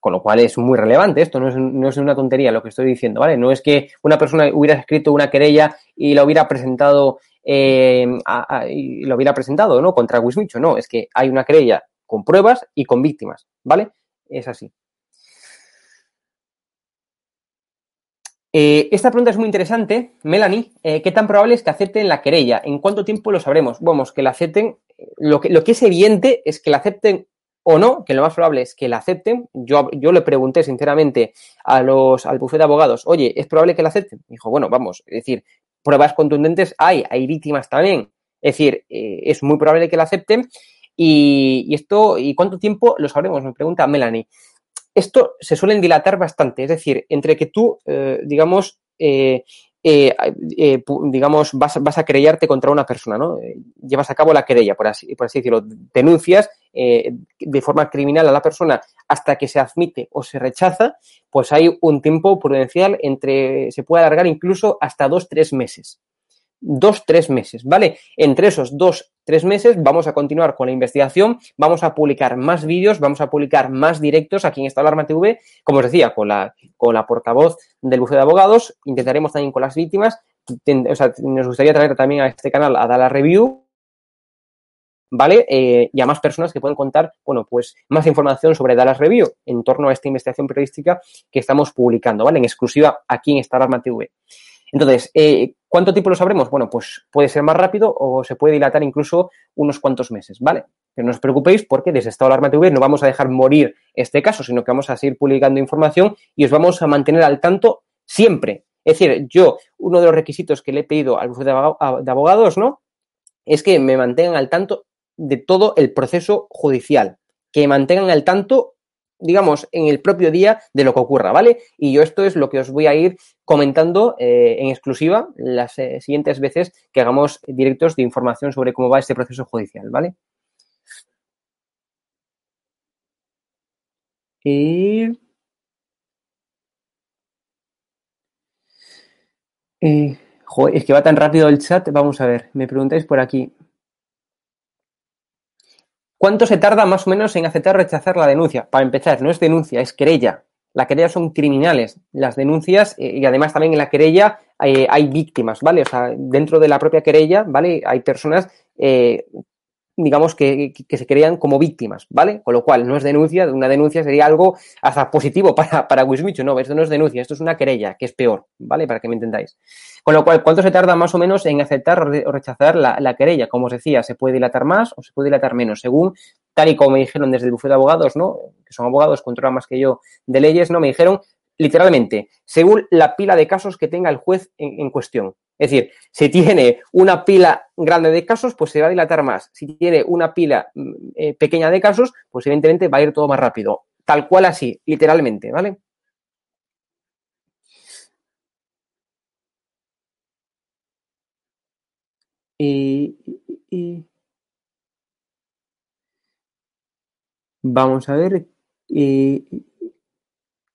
Con lo cual es muy relevante esto, no es, no es, una tontería lo que estoy diciendo, ¿vale? No es que una persona hubiera escrito una querella y la hubiera presentado eh, a, lo hubiera presentado, ¿no? Contra Wismicho, no, es que hay una querella con pruebas y con víctimas, ¿vale? Es así. Eh, esta pregunta es muy interesante, Melanie. Eh, ¿Qué tan probable es que acepten la querella? ¿En cuánto tiempo lo sabremos? Vamos, que la acepten. Lo que, lo que es evidente es que la acepten o no, que lo más probable es que la acepten. Yo, yo le pregunté sinceramente a los, al bufete de abogados, oye, ¿es probable que la acepten? Dijo, bueno, vamos, es decir, pruebas contundentes hay, hay víctimas también. Es decir, eh, es muy probable que la acepten. Y, esto, ¿y cuánto tiempo lo sabremos? Me pregunta Melanie. Esto se suelen dilatar bastante, es decir, entre que tú, eh, digamos, eh, digamos, vas, vas, a querellarte contra una persona, ¿no? Llevas a cabo la querella, por así, por así decirlo, denuncias eh, de forma criminal a la persona hasta que se admite o se rechaza, pues hay un tiempo prudencial entre, se puede alargar incluso hasta dos, tres meses. Dos, tres meses, ¿vale? Entre esos dos, tres meses vamos a continuar con la investigación, vamos a publicar más vídeos, vamos a publicar más directos aquí en esta Alarma TV, como os decía, con la, con la portavoz del bufete de abogados, intentaremos también con las víctimas, o sea, nos gustaría traer también a este canal a dar la review, ¿vale? Eh, y a más personas que pueden contar, bueno, pues más información sobre Dallas Review en torno a esta investigación periodística que estamos publicando, ¿vale? En exclusiva aquí en esta Alarma TV. Entonces, eh, ¿cuánto tiempo lo sabremos? Bueno, pues puede ser más rápido o se puede dilatar incluso unos cuantos meses, ¿vale? Pero no os preocupéis porque desde Estado Alarma TV no vamos a dejar morir este caso, sino que vamos a seguir publicando información y os vamos a mantener al tanto siempre. Es decir, yo, uno de los requisitos que le he pedido al bufete de abogados, ¿no? Es que me mantengan al tanto de todo el proceso judicial, que mantengan al tanto digamos, en el propio día de lo que ocurra, ¿vale? Y yo esto es lo que os voy a ir comentando eh, en exclusiva las eh, siguientes veces que hagamos directos de información sobre cómo va este proceso judicial, ¿vale? Eh, es que va tan rápido el chat. Vamos a ver, me preguntáis por aquí. ¿Cuánto se tarda más o menos en aceptar o rechazar la denuncia? Para empezar, no es denuncia, es querella. La querella son criminales. Las denuncias, eh, y además también en la querella eh, hay víctimas, ¿vale? O sea, dentro de la propia querella, ¿vale? Hay personas eh, digamos, que, se crean como víctimas, ¿vale? Con lo cual, no es denuncia, una denuncia sería algo hasta positivo para, para Wismichu, no, esto no es denuncia, esto es una querella, que es peor, ¿vale? Para que me entendáis. Con lo cual, ¿cuánto se tarda más o menos en aceptar o rechazar la, la querella? Como os decía, se puede dilatar más o se puede dilatar menos, según tal y como me dijeron desde el bufete de abogados, ¿no? Que son abogados, controlan más que yo de leyes, ¿no? Me dijeron literalmente, según la pila de casos que tenga el juez en, cuestión. Es decir, si tiene una pila grande de casos, pues se va a dilatar más. Si tiene una pila eh, pequeña de casos, pues evidentemente va a ir todo más rápido. Tal cual así, literalmente, ¿vale? Y, vamos a ver. Y,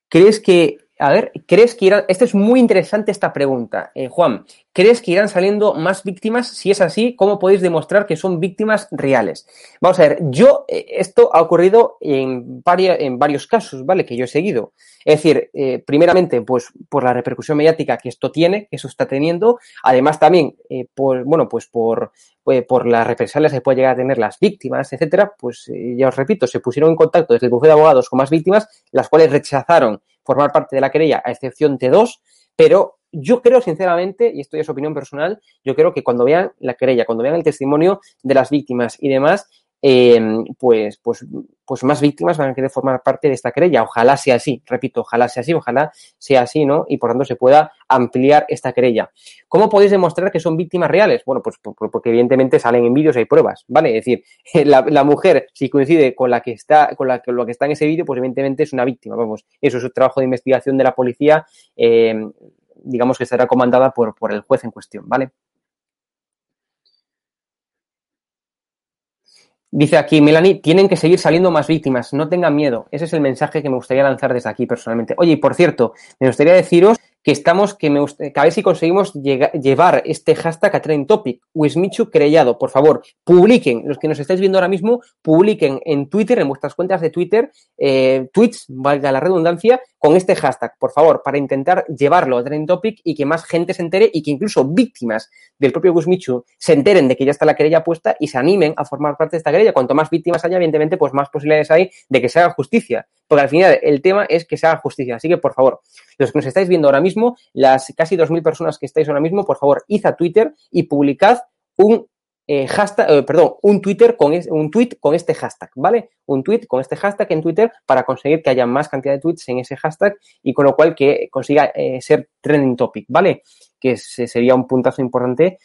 ¿Crees que, a ver, crees que irán, esto es muy interesante esta pregunta, eh, Juan, ¿crees que irán saliendo más víctimas? Si es así, ¿cómo podéis demostrar que son víctimas reales? Vamos a ver, yo, eh, esto ha ocurrido en, en varios casos, ¿vale? Que yo he seguido. Es decir, eh, primeramente, pues por la repercusión mediática que esto tiene, que eso está teniendo, además también, por, bueno, pues por, por las represalias que puede llegar a tener las víctimas, etcétera, pues ya os repito, se pusieron en contacto desde el bufete de abogados con más víctimas, las cuales rechazaron formar parte de la querella, a excepción de dos, pero yo creo sinceramente, y esto ya es opinión personal, yo creo que cuando vean la querella, cuando vean el testimonio de las víctimas y demás, eh, pues, pues, pues más víctimas van a querer formar parte de esta querella. Ojalá sea así, repito, ojalá sea así, ojalá sea así, ¿no? Y por tanto se pueda ampliar esta querella. ¿Cómo podéis demostrar que son víctimas reales? Bueno, pues porque evidentemente salen en vídeos y hay pruebas, ¿vale? Es decir, la, mujer, si coincide con la que está, con la que, lo que está en ese vídeo, pues evidentemente es una víctima, vamos. Eso es un trabajo de investigación de la policía, eh, digamos que será comandada por, por el juez en cuestión, ¿vale? Dice aquí Melanie, tienen que seguir saliendo más víctimas, no tengan miedo. Ese es el mensaje que me gustaría lanzar desde aquí personalmente. Oye, y por cierto, me gustaría deciros que estamos, que, me, que a ver si conseguimos llevar este hashtag a Trend Topic, Wismichu Creyado. Por favor, publiquen, los que nos estáis viendo ahora mismo, publiquen en Twitter, en vuestras cuentas de Twitter, eh, tweets, valga la redundancia, con este hashtag, por favor, para intentar llevarlo a Trend Topic y que más gente se entere y que incluso víctimas del propio Wismichu se enteren de que ya está la querella puesta y se animen a formar parte de esta querella. Cuanto más víctimas haya, evidentemente, pues más posibilidades hay de que se haga justicia. Porque al final el tema es que se haga justicia. Así que, por favor, los que nos estáis viendo ahora mismo, las casi 2.000 personas que estáis ahora mismo, por favor, id a Twitter y publicad un eh, hashtag, eh, perdón, un Twitter con un tweet con este hashtag, ¿vale? Un tweet con este hashtag en Twitter para conseguir que haya más cantidad de tweets en ese hashtag y con lo cual que consiga eh, ser trending topic, ¿vale? Que sería un puntazo importante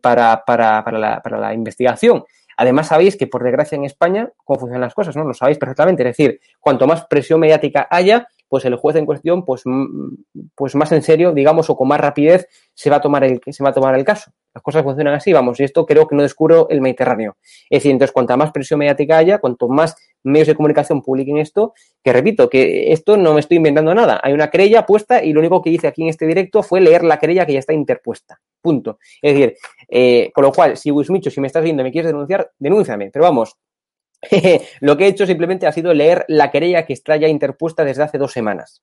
para, para, para, la, para la investigación. Además, sabéis que, por desgracia, en España, cómo funcionan las cosas, ¿no? Lo sabéis perfectamente. Es decir, cuanto más presión mediática haya, pues el juez en cuestión, pues, pues más en serio, digamos, o con más rapidez se va a tomar el, se va a tomar el caso. Las cosas funcionan así, vamos, y esto creo que no descubro el Mediterráneo. Es decir, entonces, cuanta más presión mediática haya, cuanto más medios de comunicación publiquen esto, que repito, que esto no me estoy inventando nada. Hay una querella puesta y lo único que hice aquí en este directo fue leer la querella que ya está interpuesta. Punto. Es decir, eh, con lo cual, si Wismicho, si me estás viendo y me quieres denunciar, denúnciame. Pero vamos, lo que he hecho simplemente ha sido leer la querella que está ya interpuesta desde hace dos semanas.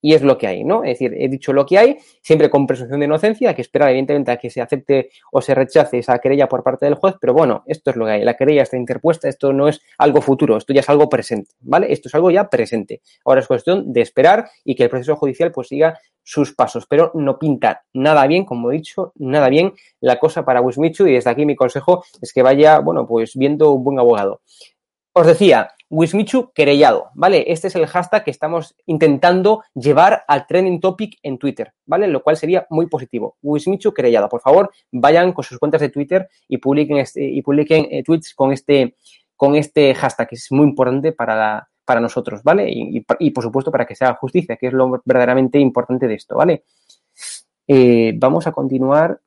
Y es lo que hay, ¿no? Es decir, he dicho lo que hay, siempre con presunción de inocencia, que esperar evidentemente a que se acepte o se rechace esa querella por parte del juez, pero bueno, esto es lo que hay. La querella está interpuesta, esto no es algo futuro, esto ya es algo presente, ¿vale? Esto es algo ya presente. Ahora es cuestión de esperar y que el proceso judicial pues siga sus pasos, pero no pinta nada bien, como he dicho, nada bien la cosa para Wismichu y desde aquí mi consejo es que vaya, bueno, pues viendo un buen abogado. Os decía, Wismichu querellado, ¿vale? Este es el hashtag que estamos intentando llevar al trending topic en Twitter, ¿vale? Lo cual sería muy positivo. Wismichu querellado. Por favor, vayan con sus cuentas de Twitter y publiquen, este, y publiquen eh, tweets con este, con este hashtag, que es muy importante para, para nosotros, ¿vale? Y, y- por supuesto para que se haga justicia, que es lo verdaderamente importante de esto, ¿vale? Eh, vamos a continuar.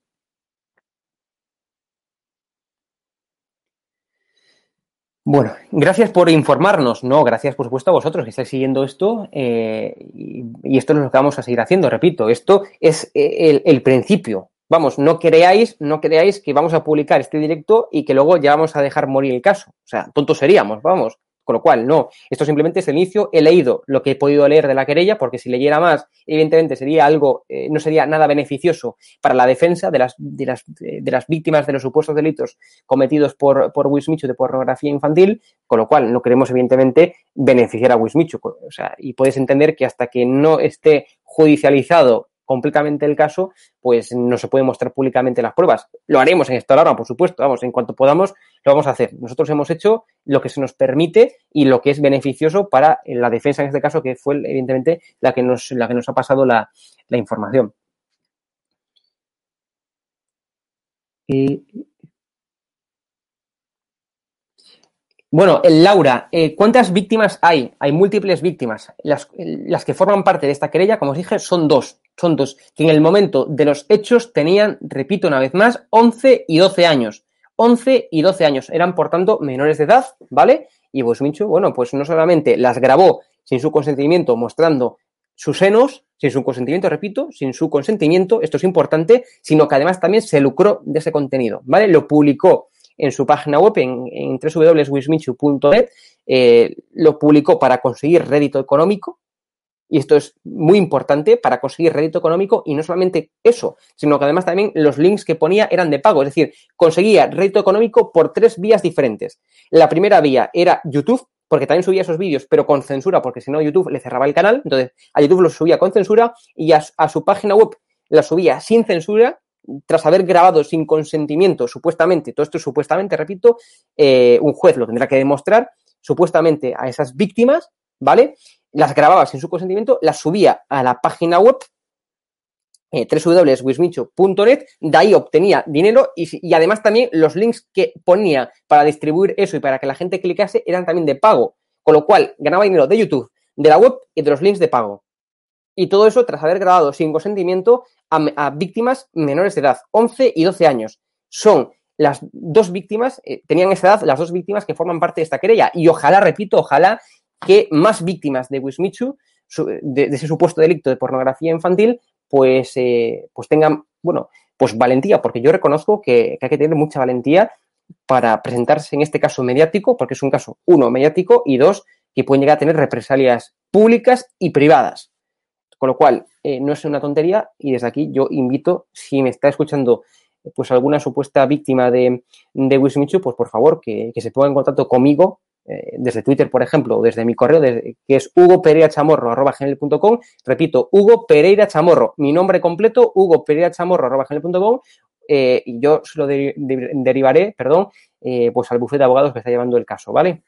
Bueno, gracias por informarnos. No, gracias por supuesto a vosotros que estáis siguiendo esto eh, y, esto es lo que vamos a seguir haciendo. Repito, esto es eh, el, el principio. Vamos, no creáis, no creáis que vamos a publicar este directo y que luego ya vamos a dejar morir el caso. O sea, tontos seríamos, vamos. Con lo cual, no, esto simplemente es el inicio. He leído lo que he podido leer de la querella, porque si leyera más, evidentemente sería algo, eh, no sería nada beneficioso para la defensa de las, de las, de las víctimas de los supuestos delitos cometidos por, por Wismichu de pornografía infantil, con lo cual no queremos, evidentemente, beneficiar a Wismichu. O sea, y puedes entender que hasta que no esté judicializado completamente el caso, pues no se puede mostrar públicamente las pruebas. Lo haremos en esta hora, por supuesto, vamos, en cuanto podamos, lo vamos a hacer. Nosotros hemos hecho lo que se nos permite y lo que es beneficioso para la defensa en este caso, que fue evidentemente la que nos, la que nos ha pasado la, información. Eh, Bueno, el Laura, eh, ¿cuántas víctimas hay? Hay múltiples víctimas. Las, que forman parte de esta querella, como os dije, son dos. Son dos, que en el momento de los hechos tenían, repito una vez más, 11 y 12 años. 11 y 12 años. Eran, por tanto, menores de edad, ¿vale? Y Busmichu, bueno, pues no solamente las grabó sin su consentimiento, mostrando sus senos, sin su consentimiento, repito, sin su consentimiento, esto es importante, sino que además también se lucró de ese contenido, ¿vale? Lo publicó en su página web, en, en www.wismichu.net, eh, lo publicó para conseguir rédito económico, y esto es muy importante para conseguir rédito económico, y no solamente eso, sino que además también los links que ponía eran de pago, es decir, conseguía rédito económico por tres vías diferentes. La primera vía era YouTube, porque también subía esos vídeos, pero con censura, porque si no YouTube le cerraba el canal, entonces a YouTube los subía con censura, y a, su página web la subía sin censura, tras haber grabado sin consentimiento, supuestamente, todo esto supuestamente, repito, eh, un juez lo tendrá que demostrar, supuestamente a esas víctimas, ¿vale? Las grababa sin su consentimiento, las subía a la página web eh, www.wismicho.net, de ahí obtenía dinero y, además también los links que ponía para distribuir eso y para que la gente clicase eran también de pago, con lo cual ganaba dinero de YouTube, de la web y de los links de pago. Y todo eso tras haber grabado sin consentimiento a, a, víctimas menores de edad, 11 y 12 años. Son las dos víctimas, eh, tenían esa edad las dos víctimas que forman parte de esta querella. Y ojalá, repito, ojalá que más víctimas de Wismichu, de, de ese supuesto delito de pornografía infantil, pues, eh, pues tengan, bueno, pues valentía, porque yo reconozco que, hay que tener mucha valentía para presentarse en este caso mediático, porque es un caso, uno, mediático, y dos, que pueden llegar a tener represalias públicas y privadas. Con lo cual, eh, no es una tontería y desde aquí yo invito, si me está escuchando pues alguna supuesta víctima de, de Wismichu, pues por favor que, que, se ponga en contacto conmigo eh, desde Twitter, por ejemplo, o desde mi correo, que es hugopereirachamorro.com. Repito, Hugo Pereira Chamorro. Mi nombre completo, Hugo Pereira. Eh, y yo se lo de, de, derivaré, perdón, eh, pues al bufete de abogados que está llevando el caso, ¿vale?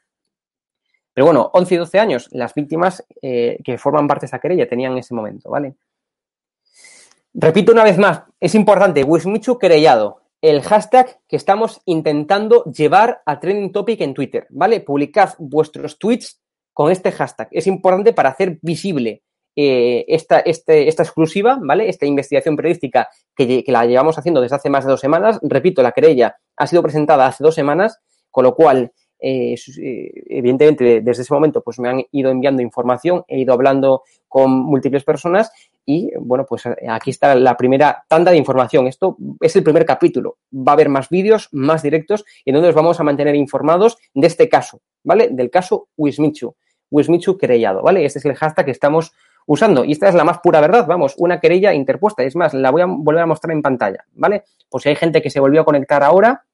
Pero bueno, 11 y 12 años, las víctimas eh, que forman parte de esa querella tenían en ese momento, ¿vale? Repito una vez más, es importante, Wismichu querellado, el hashtag que estamos intentando llevar a Trending Topic en Twitter, ¿vale? Publicad vuestros tweets con este hashtag. Es importante para hacer visible eh, esta, este, esta exclusiva, ¿vale? Esta investigación periodística que, la llevamos haciendo desde hace más de dos semanas. Repito, la querella ha sido presentada hace dos semanas, con lo cual eh, evidentemente desde ese momento pues me han ido enviando información, he ido hablando con múltiples personas y bueno, pues aquí está la primera tanda de información. Esto es el primer capítulo. Va a haber más vídeos, más directos y en donde os vamos a mantener informados de este caso, ¿vale? Del caso Wismichu, Wismichu querellado, ¿vale? Este es el hashtag que estamos usando y esta es la más pura verdad, vamos, una querella interpuesta. Es más, la voy a volver a mostrar en pantalla, ¿vale? Por si hay gente que se volvió a conectar ahora,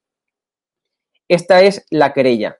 esta es la querella.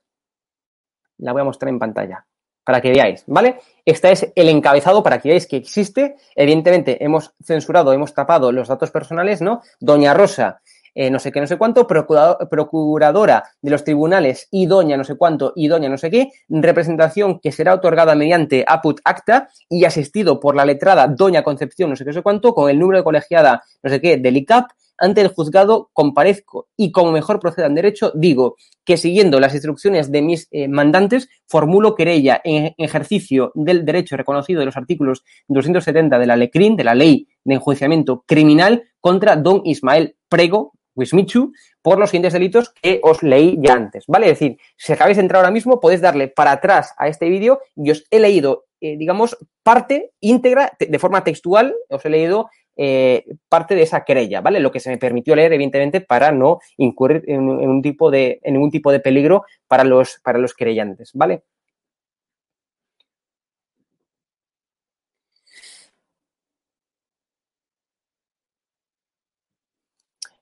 La voy a mostrar en pantalla para que veáis, ¿vale? Este es el encabezado para que veáis que existe. Evidentemente, hemos censurado, hemos tapado los datos personales, ¿no? Doña Rosa, eh, no sé qué, no sé cuánto, procuradora de los tribunales y doña no sé cuánto y doña no sé qué, representación que será otorgada mediante APUT acta y asistido por la letrada doña Concepción no sé qué, no sé cuánto, con el número de colegiada no sé qué del ICAP, ante el juzgado comparezco y como mejor proceda en derecho, digo que siguiendo las instrucciones de mis eh, mandantes, formulo querella en ejercicio del derecho reconocido de los artículos 270 de la LECRIN, de la Ley de Enjuiciamiento Criminal, contra don Ismael Prego, Wismichu, por los siguientes delitos que os leí ya antes, ¿vale? Es decir, si acabáis de entrar ahora mismo, podéis darle para atrás a este vídeo y os he leído, eh, digamos, parte íntegra, de forma textual, os he leído eh, parte de esa querella, ¿vale? Lo que se me permitió leer, evidentemente, para no incurrir en, un tipo de, en ningún tipo de peligro para los, para los querellantes, ¿vale?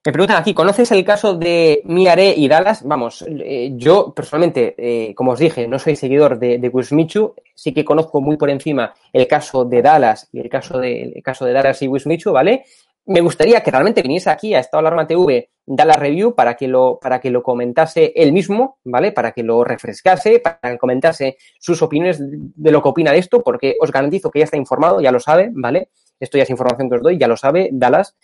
Me preguntan aquí, ¿conoces el caso de Miare y Dallas? Vamos, eh, yo personalmente, eh, como os dije, no soy seguidor de, de Wismichu, sí que conozco muy por encima el caso de Dallas y el caso de, el caso de Dallas y Wismichu, ¿vale? Me gustaría que realmente viniese aquí a Estado Alarma TV Dallas Review para que lo, para que lo comentase él mismo, ¿vale? Para que lo refrescase, para que comentase sus opiniones de lo que opina de esto, porque os garantizo que ya está informado, ya lo sabe, ¿vale? Esto ya es información que os doy, ya lo sabe Dallas.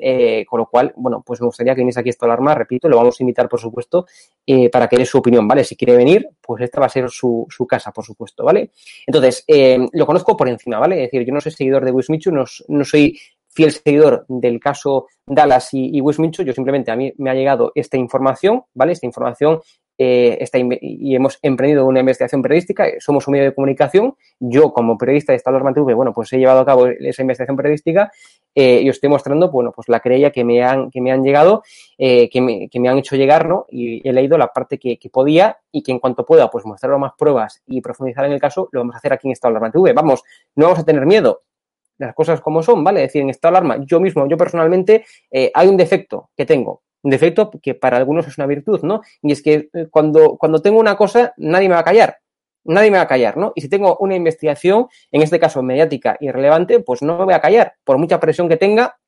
Eh, con lo cual, bueno, pues me gustaría que viniese aquí esta alarma, repito, lo vamos a invitar, por supuesto, eh, para que dé su opinión, ¿vale? Si quiere venir, pues esta va a ser su, su casa, por supuesto, ¿vale? Entonces, eh, lo conozco por encima, ¿vale? Es decir, yo no soy seguidor de Wismichu, no, no soy fiel seguidor del caso Dallas y, y yo simplemente a mí me ha llegado esta información, ¿vale? Esta información eh, y hemos emprendido una investigación periodística, somos un medio de comunicación, yo como periodista de Estado TV, bueno, pues he llevado a cabo esa investigación periodística eh, y os estoy mostrando, bueno, pues la querella que me han, que me han llegado, eh, que, me, que me han hecho llegar, ¿no? Y he leído la parte que, que, podía y que en cuanto pueda, pues mostraros más pruebas y profundizar en el caso, lo vamos a hacer aquí en Estado TV. Vamos, no vamos a tener miedo, las cosas como son, ¿vale? Es decir, en estado de alarma, yo mismo, yo personalmente, eh, hay un defecto que tengo, un defecto que para algunos es una virtud, ¿no? Y es que eh, cuando, cuando tengo una cosa, nadie me va a callar. Nadie me va a callar, ¿no? Y si tengo una investigación, en este caso mediática y relevante, pues no me voy a callar. Por mucha presión que tenga,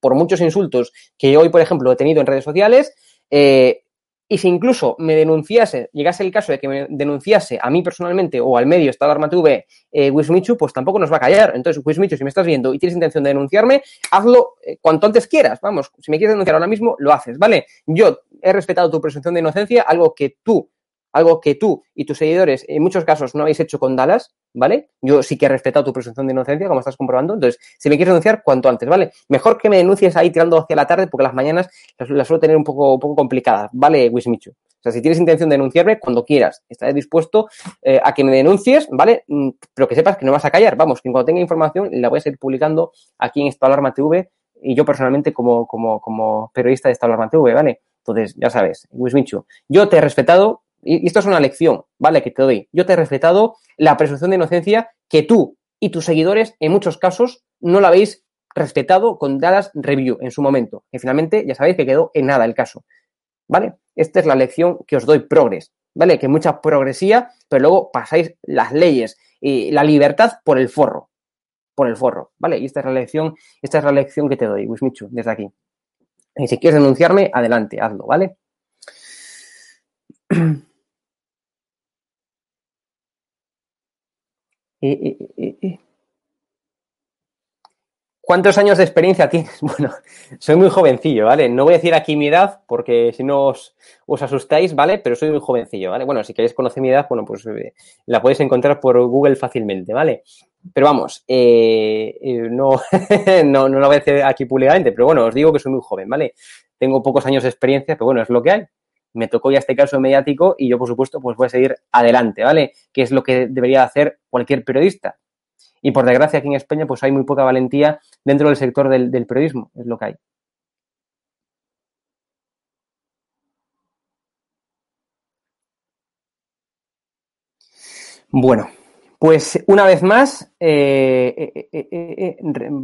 por muchos insultos que hoy, por ejemplo, he tenido en redes sociales, eh, y si incluso me denunciase, llegase el caso de que me denunciase a mí personalmente o al medio Estado Arma TV eh, Wismichu, pues tampoco nos va a callar. Entonces, Wismichu, si me estás viendo y tienes intención de denunciarme, hazlo eh, cuanto antes quieras. Vamos, si me quieres denunciar ahora mismo, lo haces, ¿vale? Yo he respetado tu presunción de inocencia, algo que tú algo que tú y tus seguidores en muchos casos no habéis hecho con Dallas, ¿vale? Yo sí que he respetado tu presunción de inocencia, como estás comprobando. Entonces, si me quieres denunciar, cuanto antes, ¿vale? Mejor que me denuncies ahí tirando hacia la tarde, porque las mañanas las, suelo tener un poco, un poco complicadas, ¿vale, Wismichu? O sea, si tienes intención de denunciarme, cuando quieras, estaré dispuesto eh, a que me denuncies, ¿vale? Mm, pero que sepas que no vas a callar. Vamos, que cuando tenga información la voy a seguir publicando aquí en Estado Alarma TV y yo personalmente como, como, como periodista de Estado Alarma TV, ¿vale? Entonces, ya sabes, Wismichu, yo te he respetado, y esto es una lección, ¿vale? Que te doy. Yo te he respetado la presunción de inocencia que tú y tus seguidores, en muchos casos, no la habéis respetado con Dallas Review en su momento. Y finalmente, ya sabéis que quedó en nada el caso. ¿Vale? Esta es la lección que os doy, progres. ¿Vale? Que mucha progresía, pero luego pasáis las leyes y la libertad por el forro. Por el forro. ¿Vale? Y esta es la lección, esta es la lección que te doy, Wismichu, desde aquí. Y si quieres denunciarme, adelante, hazlo, ¿vale? Eh, eh, eh, ¿Cuántos años de experiencia tienes? Bueno, soy muy jovencillo, ¿vale? No voy a decir aquí mi edad porque si no os, asustáis, ¿vale? Pero soy muy jovencillo, ¿vale? Bueno, si queréis conocer mi edad, bueno, pues la podéis encontrar por Google fácilmente, ¿vale? Pero vamos, no, no, no lo voy a decir aquí públicamente, pero bueno, os digo que soy muy joven, ¿vale? Tengo pocos años de experiencia, pero bueno, es lo que hay. Me tocó ya este caso mediático y yo, por supuesto, pues voy a seguir adelante, ¿vale? Que es lo que debería hacer cualquier periodista y por desgracia aquí en España pues hay muy poca valentía dentro del sector del, periodismo, es lo que hay. Bueno, pues una vez más, eh, eh, eh,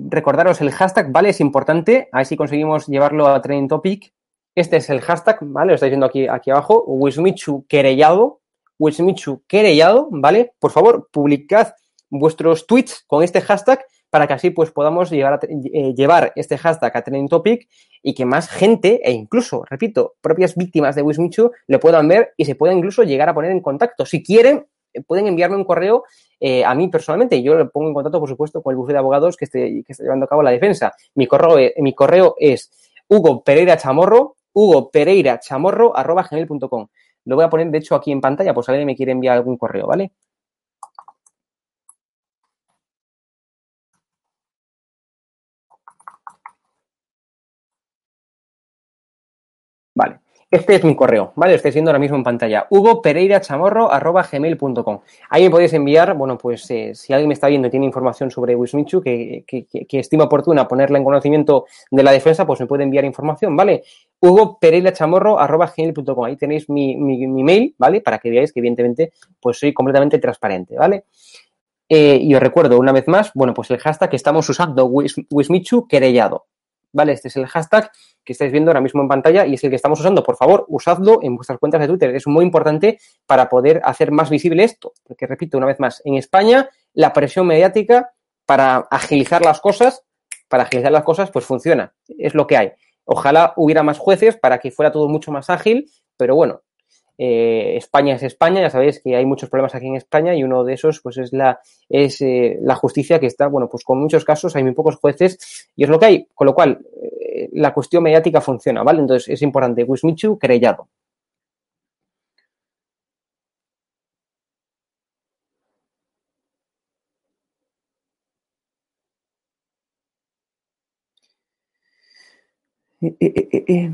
recordaros el hashtag, ¿vale? Es importante, a ver si conseguimos llevarlo a Trending Topic. Este es el hashtag, ¿vale? Lo estáis viendo aquí, aquí abajo, Wismichu querellado, Wismichu querellado, ¿vale? Por favor, publicad vuestros tweets con este hashtag para que así pues podamos llevar, eh, llevar este hashtag a Trending Topic y que más gente e incluso, repito, propias víctimas de Wismichu lo puedan ver y se pueda incluso llegar a poner en contacto. Si quieren, pueden enviarme un correo eh, a mí personalmente. Yo le pongo en contacto, por supuesto, con el bufete de abogados que esté llevando a cabo la defensa. Mi correo, mi correo es Hugo Pereira Chamorro, Hugo Pereira Chamorro, arroba gmail.com. Lo voy a poner, de hecho, aquí en pantalla, pues si alguien me quiere enviar algún correo, ¿vale? Vale. Este es mi correo, ¿vale? Lo estáis viendo ahora mismo en pantalla. Hugo Pereira Chamorro arroba gmail.com. Ahí me podéis enviar, bueno, pues eh, si alguien me está viendo y tiene información sobre Wismichu que, estima oportuna ponerla en conocimiento de la defensa, pues me puede enviar información, ¿vale? Hugo Pereira Chamorro arroba gmail.com. Ahí tenéis mi, mi, mi, mail, ¿vale? Para que veáis que evidentemente pues soy completamente transparente, ¿vale? Eh, y os recuerdo una vez más, bueno, pues el hashtag que estamos usando, Wismichu querellado, ¿vale? Este es el hashtag que estáis viendo ahora mismo en pantalla y es el que estamos usando. Por favor, usadlo en vuestras cuentas de Twitter. Es muy importante para poder hacer más visible esto. Porque, repito, una vez más, en España la presión mediática para agilizar las cosas, para agilizar las cosas, pues funciona. Es lo que hay. Ojalá hubiera más jueces para que fuera todo mucho más ágil, pero bueno, eh, España es España, ya sabéis que hay muchos problemas aquí en España y uno de esos pues es la es eh, la justicia que está, bueno, pues con muchos casos hay muy pocos jueces y es lo que hay, con lo cual eh, la cuestión mediática funciona, ¿vale? Entonces es importante, Wismichu querellado. Eh, eh, eh,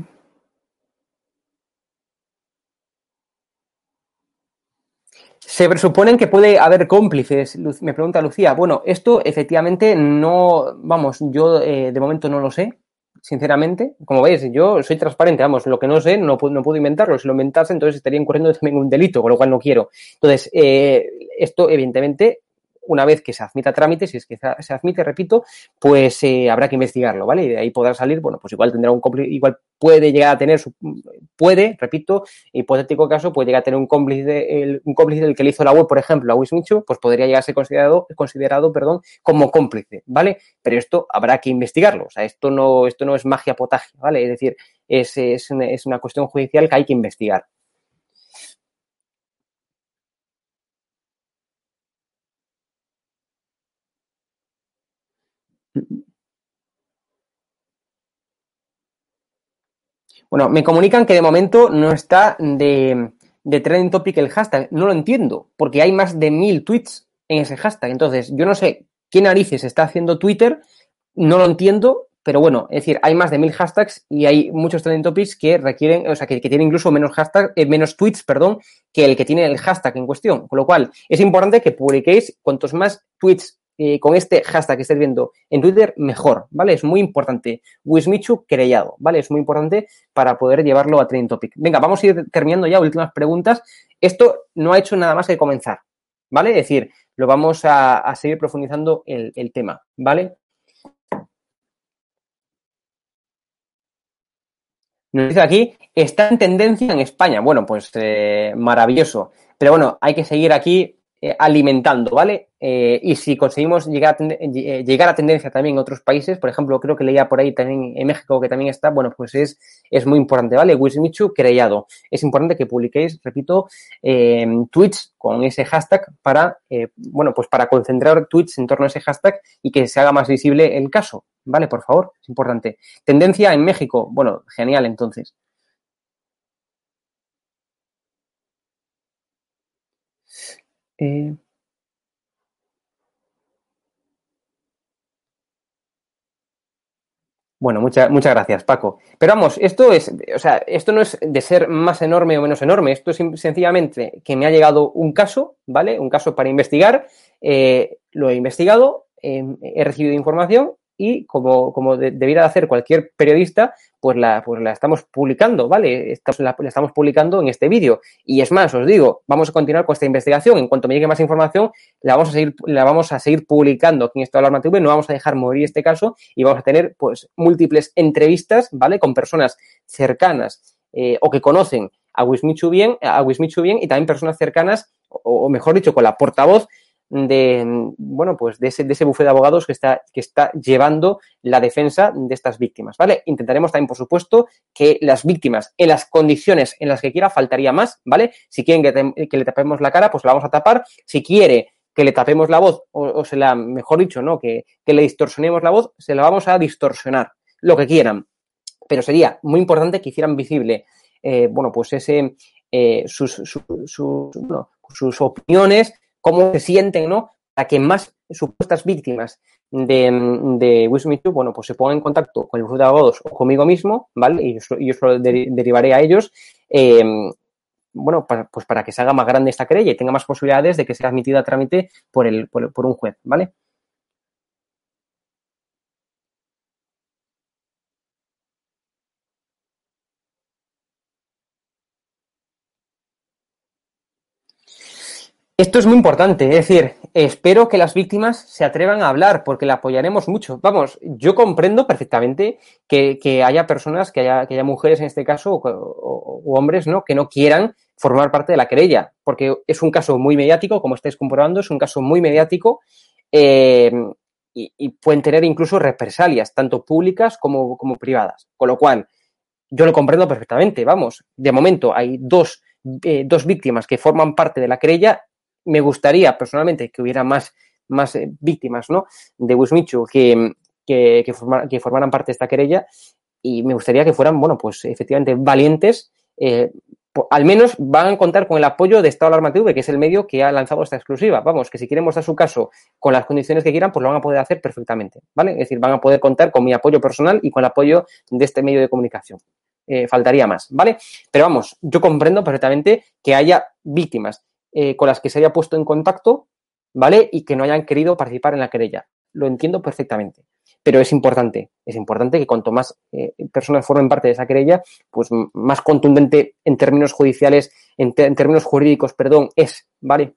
Se presuponen que puede haber cómplices, me pregunta Lucía. Bueno, esto efectivamente no, vamos, yo de momento no lo sé, sinceramente. Como veis, yo soy transparente, vamos, lo que no sé no puedo, no puedo inventarlo. Si lo inventase, entonces estaría incurriendo también un delito, con lo cual no quiero. Entonces, esto evidentemente una vez que se admita trámite, si es que se admite, repito, pues eh, habrá que investigarlo, ¿vale? Y de ahí podrá salir, bueno, pues igual tendrá un cómplice, igual puede llegar a tener, su, puede, repito, hipotético caso, puede llegar a tener un cómplice, un cómplice del que le hizo la web, por ejemplo, a Wismichu, pues podría llegar a ser considerado, considerado, perdón, como cómplice, ¿vale? Pero esto habrá que investigarlo, o sea, esto no, esto no es magia potagia, ¿vale? Es decir, es, es, es una cuestión judicial que hay que investigar. Bueno, me comunican que de momento no está de, de trending topic el hashtag. No lo entiendo, porque hay más de mil tweets en ese hashtag. Entonces, yo no sé qué narices está haciendo Twitter, no lo entiendo, pero bueno, es decir, hay más de mil hashtags y hay muchos trending topics que requieren, o sea, que, que tienen incluso menos hashtag, eh, menos tweets, perdón, que el que tiene el hashtag en cuestión. Con lo cual, es importante que publiquéis cuantos más tweets eh, con este hashtag que estáis viendo en Twitter, mejor, ¿vale? Es muy importante. Wismichu querellado, ¿vale? Es muy importante para poder llevarlo a Trending Topic. Venga, vamos a ir terminando ya, últimas preguntas. Esto no ha hecho nada más que comenzar, ¿vale? Es decir, lo vamos a, seguir profundizando el, el tema, ¿vale? Nos dice aquí, está en tendencia en España. Bueno, pues eh, maravilloso. Pero bueno, hay que seguir aquí eh, alimentando, ¿vale? Eh, y si conseguimos llegar a, eh, llegar a tendencia también en otros países, por ejemplo, creo que leía por ahí también en México que también está, bueno, pues es, es muy importante, ¿vale? Wismichu creado. Es importante que publiquéis, repito, tweets con ese hashtag para, bueno, pues para concentrar tweets en torno a ese hashtag y que se haga más visible el caso, ¿vale? Por favor, es importante. Tendencia en México, bueno, genial entonces. Bueno, muchas muchas gracias, Paco. Pero vamos, esto es, o sea, esto no es de ser más enorme o menos enorme, esto es sencillamente que me ha llegado un caso, ¿vale? Un caso para investigar, eh, lo he investigado, eh, he recibido información y como, como de, debiera de hacer cualquier periodista, pues la, pues la estamos publicando, ¿vale? Estamos, la, estamos publicando en este vídeo. Y es más, os digo, vamos a continuar con esta investigación. En cuanto me llegue más información, la vamos a seguir, la vamos a seguir publicando aquí en Estado de Alarma TV. No vamos a dejar morir este caso y vamos a tener, pues, múltiples entrevistas, ¿vale? Con personas cercanas eh, o que conocen a Wismichu bien, a Wismichu bien y también personas cercanas, o mejor dicho, con la portavoz de, bueno, pues de ese, de ese bufete de abogados que está, que está llevando la defensa de estas víctimas, ¿vale? Intentaremos también, por supuesto, que las víctimas, en las condiciones en las que quiera, faltaría más, ¿vale? Si quieren que, que le tapemos la cara, pues la vamos a tapar. Si quiere que le tapemos la voz, o, o se la, mejor dicho, ¿no? Que, que le distorsionemos la voz, se la vamos a distorsionar, lo que quieran pero sería muy importante que hicieran visible, eh, bueno, pues ese, eh, sus, sus opiniones, cómo se sienten, ¿no? Para que más supuestas víctimas de, de Wisdom bueno, pues se pongan en contacto con el bufete de abogados o conmigo mismo, ¿vale? Y yo, yo se lo de- derivaré a ellos, eh, bueno, para, pues para que se haga más grande esta querella y tenga más posibilidades de que sea admitida a trámite por, el, por, por un juez, ¿vale? Esto es muy importante, es decir, espero que las víctimas se atrevan a hablar porque la apoyaremos mucho. Vamos, yo comprendo perfectamente que, haya personas, que haya, que haya mujeres en este caso, o, hombres, ¿no? Que no quieran formar parte de la querella, porque es un caso muy mediático, como estáis comprobando, es un caso muy mediático eh, y, pueden tener incluso represalias, tanto públicas como, como privadas. Con lo cual, yo lo comprendo perfectamente, vamos, de momento hay dos, eh, dos víctimas que forman parte de la querella me gustaría personalmente que hubiera más, más eh, víctimas ¿no? de Wismichu que, que, que, forma- que formaran parte de esta querella y me gustaría que fueran, bueno, pues efectivamente valientes. eh, al menos van a contar con el apoyo de Estado Alarma TV, que es el medio que ha lanzado esta exclusiva. Vamos, que si quieren mostrar su caso con las condiciones que quieran, pues lo van a poder hacer perfectamente, ¿vale? Es decir, van a poder contar con mi apoyo personal y con el apoyo de este medio de comunicación. Eh, faltaría más, ¿vale? Pero vamos, yo comprendo perfectamente que haya víctimas eh, con las que se haya puesto en contacto, ¿vale? Y que no hayan querido participar en la querella. Lo entiendo perfectamente. Pero es importante, es importante que cuanto más eh, personas formen parte de esa querella, pues más contundente en términos judiciales, en, términos jurídicos, perdón, es, ¿vale?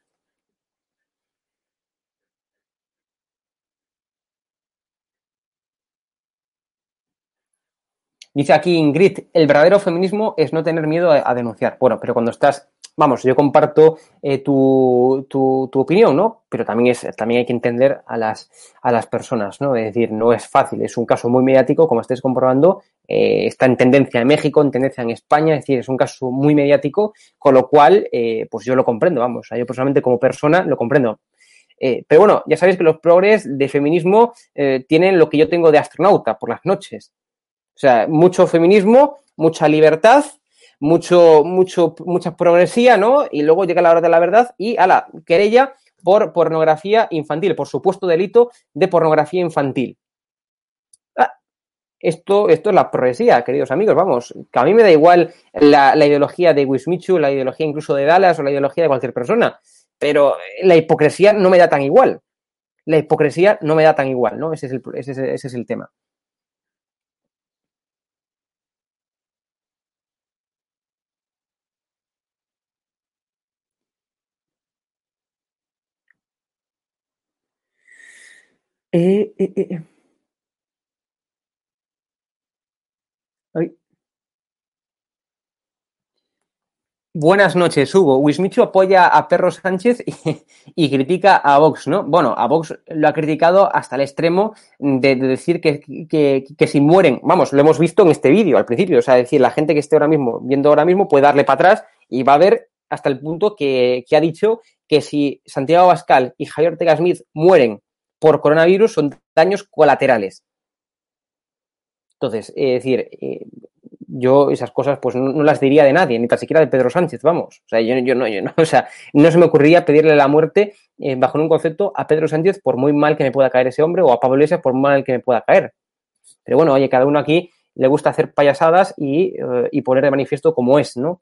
Dice aquí Ingrid, el verdadero feminismo es no tener miedo a denunciar. Bueno, pero cuando estás, vamos, yo comparto eh, tu, tu, tu opinión, ¿no? Pero también, es, también hay que entender a las, a las personas, ¿no? Es decir, no es fácil, es un caso muy mediático, como estáis comprobando, eh, está en tendencia en México, en tendencia en España, es decir, es un caso muy mediático, con lo cual, eh, pues yo lo comprendo, vamos, yo personalmente como persona lo comprendo. Eh, pero bueno, ya sabéis que los progres de feminismo eh, tienen lo que yo tengo de astronauta por las noches. O sea, mucho feminismo, mucha libertad, mucho, mucho, mucha progresía, ¿no? Y luego llega la hora de la verdad y a la querella por pornografía infantil, por supuesto delito de pornografía infantil. Ah, esto, esto es la progresía, queridos amigos, vamos, que a mí me da igual la, ideología de Wismichu, la ideología incluso de Dallas o la ideología de cualquier persona, pero la hipocresía no me da tan igual. La hipocresía no me da tan igual, ¿no? Ese es el, ese es, ese es el tema. Eh, eh, eh. Ay. Buenas noches, Hugo. Wismichu apoya a Perro Sánchez y, critica a Vox, ¿no? Bueno, a Vox lo ha criticado hasta el extremo de, de decir que, que, si mueren, vamos, lo hemos visto en este vídeo al principio, o sea, decir, la gente que esté ahora mismo viendo ahora mismo puede darle para atrás y va a ver hasta el punto que, que ha dicho que si Santiago Abascal y Javier Ortega Smith mueren por coronavirus son daños colaterales. Entonces, es decir, eh, yo esas cosas pues no, las diría de nadie, ni tan siquiera de Pedro Sánchez, vamos. O sea, yo, no, yo no, o sea, no se me ocurriría pedirle la muerte eh, bajo un concepto a Pedro Sánchez por muy mal que me pueda caer ese hombre o a Pablo Iglesias por mal que me pueda caer. Pero bueno, oye, cada uno aquí le gusta hacer payasadas y, eh, y poner de manifiesto como es, ¿no?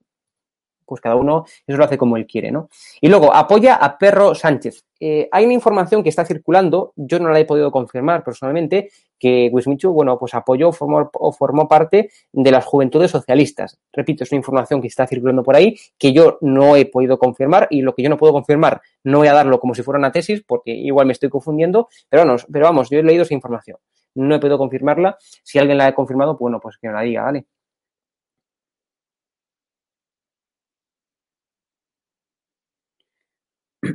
Pues cada uno eso lo hace como él quiere, ¿no? Y luego, apoya a Perro Sánchez. Eh, hay una información que está circulando, yo no la he podido confirmar personalmente, que Wismichu, bueno, pues apoyó formó, o formó parte de las juventudes socialistas. Repito, es una información que está circulando por ahí, que yo no he podido confirmar, y lo que yo no puedo confirmar, no voy a darlo como si fuera una tesis, porque igual me estoy confundiendo, pero, no, pero vamos, yo he leído esa información. No he podido confirmarla. Si alguien la ha confirmado, bueno, pues que me la diga, ¿vale?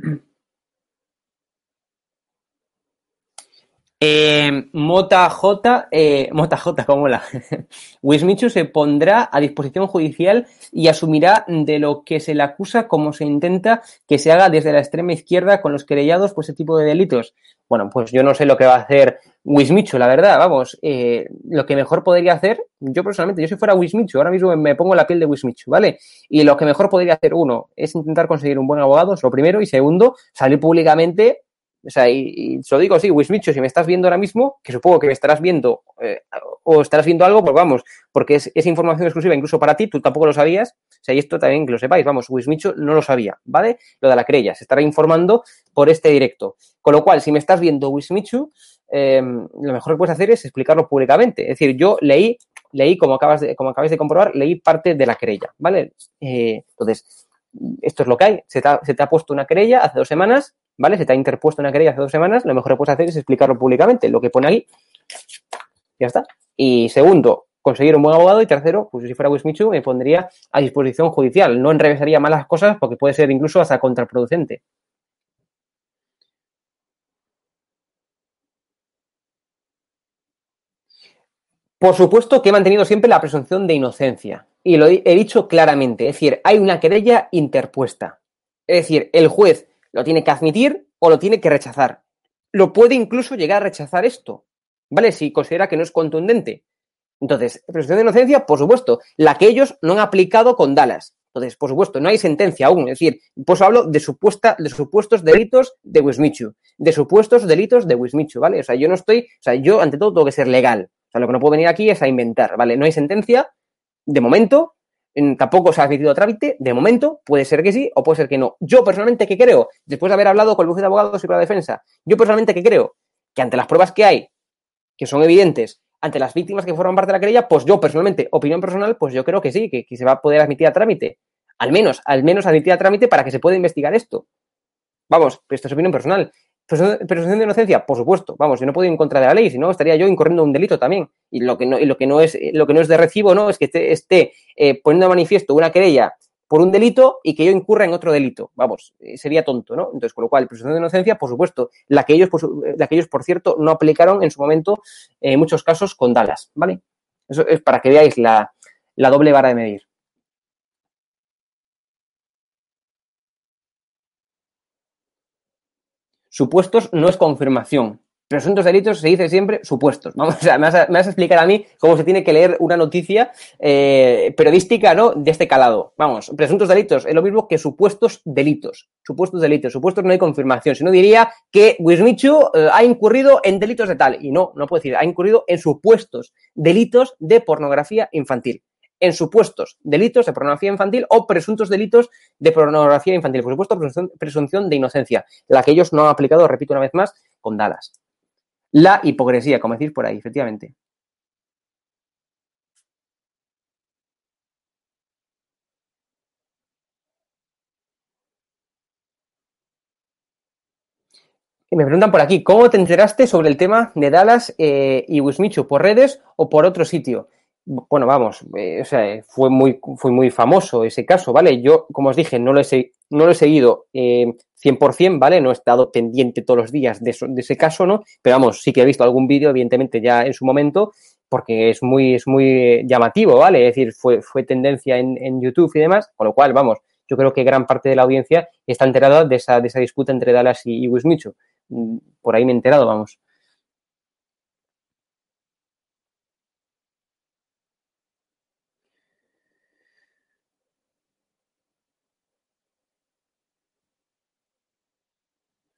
Eh, Mota J, eh, Mota J, como la Wismichu se pondrá a disposición judicial y asumirá de lo que se le acusa como se intenta que se haga desde la extrema izquierda con los querellados por ese tipo de delitos. Bueno, pues yo no sé lo que va a hacer Wismichu, la verdad, vamos, eh, lo que mejor podría hacer, yo personalmente, yo si fuera Wismichu, ahora mismo me pongo la piel de Wismichu, ¿vale? Y lo que mejor podría hacer, uno, es intentar conseguir un buen abogado, es lo primero, y segundo, salir públicamente o sea, y, y se lo digo así, Wismicho, si me estás viendo ahora mismo, que supongo que me estarás viendo eh, o estarás viendo algo, pues vamos, porque es, información exclusiva incluso para ti, tú tampoco lo sabías, o sea, y esto también que lo sepáis, vamos, Wismicho no lo sabía, ¿vale? Lo de la querella, se estará informando por este directo. Con lo cual, si me estás viendo Wismichu, eh, lo mejor que puedes hacer es explicarlo públicamente. Es decir, yo leí, leí, como acabas de, como acabáis de comprobar, leí parte de la querella, ¿vale? Eh, entonces, esto es lo que hay. Se te, ha, se te ha puesto una querella hace dos semanas, ¿vale? Se te ha interpuesto una querella hace dos semanas, lo mejor que puedes hacer es explicarlo públicamente, lo que pone ahí, ya está. Y segundo, conseguir un buen abogado y tercero, pues si fuera Wismichu me pondría a disposición judicial, no enrevesaría malas cosas porque puede ser incluso hasta contraproducente. Por supuesto que he mantenido siempre la presunción de inocencia y lo he dicho claramente, es decir, hay una querella interpuesta. Es decir, el juez lo tiene que admitir o lo tiene que rechazar. Lo puede incluso llegar a rechazar esto, ¿vale? Si considera que no es contundente. Entonces, presunción de inocencia, por supuesto, la que ellos no han aplicado con Dallas. Entonces, por supuesto, no hay sentencia aún. Es decir, pues hablo de, supuesta, de supuestos delitos de Wismichu, de supuestos delitos de Wismichu, ¿vale? O sea, yo no estoy, o sea, yo ante todo tengo que ser legal. O sea, lo que no puedo venir aquí es a inventar, ¿vale? No hay sentencia, de momento, tampoco se ha admitido a trámite, de momento, puede ser que sí o puede ser que no. Yo personalmente, ¿qué creo? Después de haber hablado con el bufete de abogados y con la defensa, yo personalmente, ¿qué creo? Que ante las pruebas que hay, que son evidentes, ante las víctimas que forman parte de la querella, pues yo personalmente, opinión personal, pues yo creo que sí, que, que se va a poder admitir a trámite. Al menos, al menos admitir a trámite para que se pueda investigar esto. Vamos, esto es opinión personal. Presunción de inocencia, por supuesto. Vamos, yo no puedo ir en contra de la ley, si no estaría yo incurriendo un delito también. Y lo que no, y lo que no es, lo que no es de recibo, no, es que esté, esté eh, poniendo a manifiesto una querella por un delito y que yo incurra en otro delito. Vamos, eh, sería tonto, ¿no? Entonces, con lo cual, presunción de inocencia, por supuesto, la que ellos, por, la que ellos, por cierto, no aplicaron en su momento, eh, en muchos casos, con Dallas, ¿vale? Eso es para que veáis la, la doble vara de medir. Supuestos no es confirmación. Presuntos delitos se dice siempre supuestos. Vamos, me, vas a, a explicar a mí cómo se tiene que leer una noticia eh, periodística, ¿no? De este calado. Vamos, presuntos delitos es lo mismo que supuestos delitos. Supuestos delitos. Supuestos no hay confirmación. Si no diría que Wismichu eh, ha incurrido en delitos de tal. Y no, no puedo decir, ha incurrido en supuestos delitos de pornografía infantil en supuestos delitos de pornografía infantil o presuntos delitos de pornografía infantil. Por supuesto, presunción, de inocencia, la que ellos no han aplicado, repito una vez más, con Dallas. La hipocresía, como decís por ahí, efectivamente. Y me preguntan por aquí, ¿cómo te enteraste sobre el tema de Dallas eh, y Wismichu? ¿Por redes o por otro sitio? Bueno, vamos, eh, o sea, fue muy, fue muy famoso ese caso, ¿vale? Yo, como os dije, no lo he, no lo he seguido eh, 100%, ¿vale? No he estado pendiente todos los días de, eso, de ese caso, ¿no? Pero vamos, sí que he visto algún vídeo, evidentemente, ya en su momento, porque es muy, es muy llamativo, ¿vale? Es decir, fue, fue tendencia en, YouTube y demás, con lo cual, vamos, yo creo que gran parte de la audiencia está enterada de esa, de esa disputa entre Dallas y, y Wismichu. Por ahí me he enterado, vamos.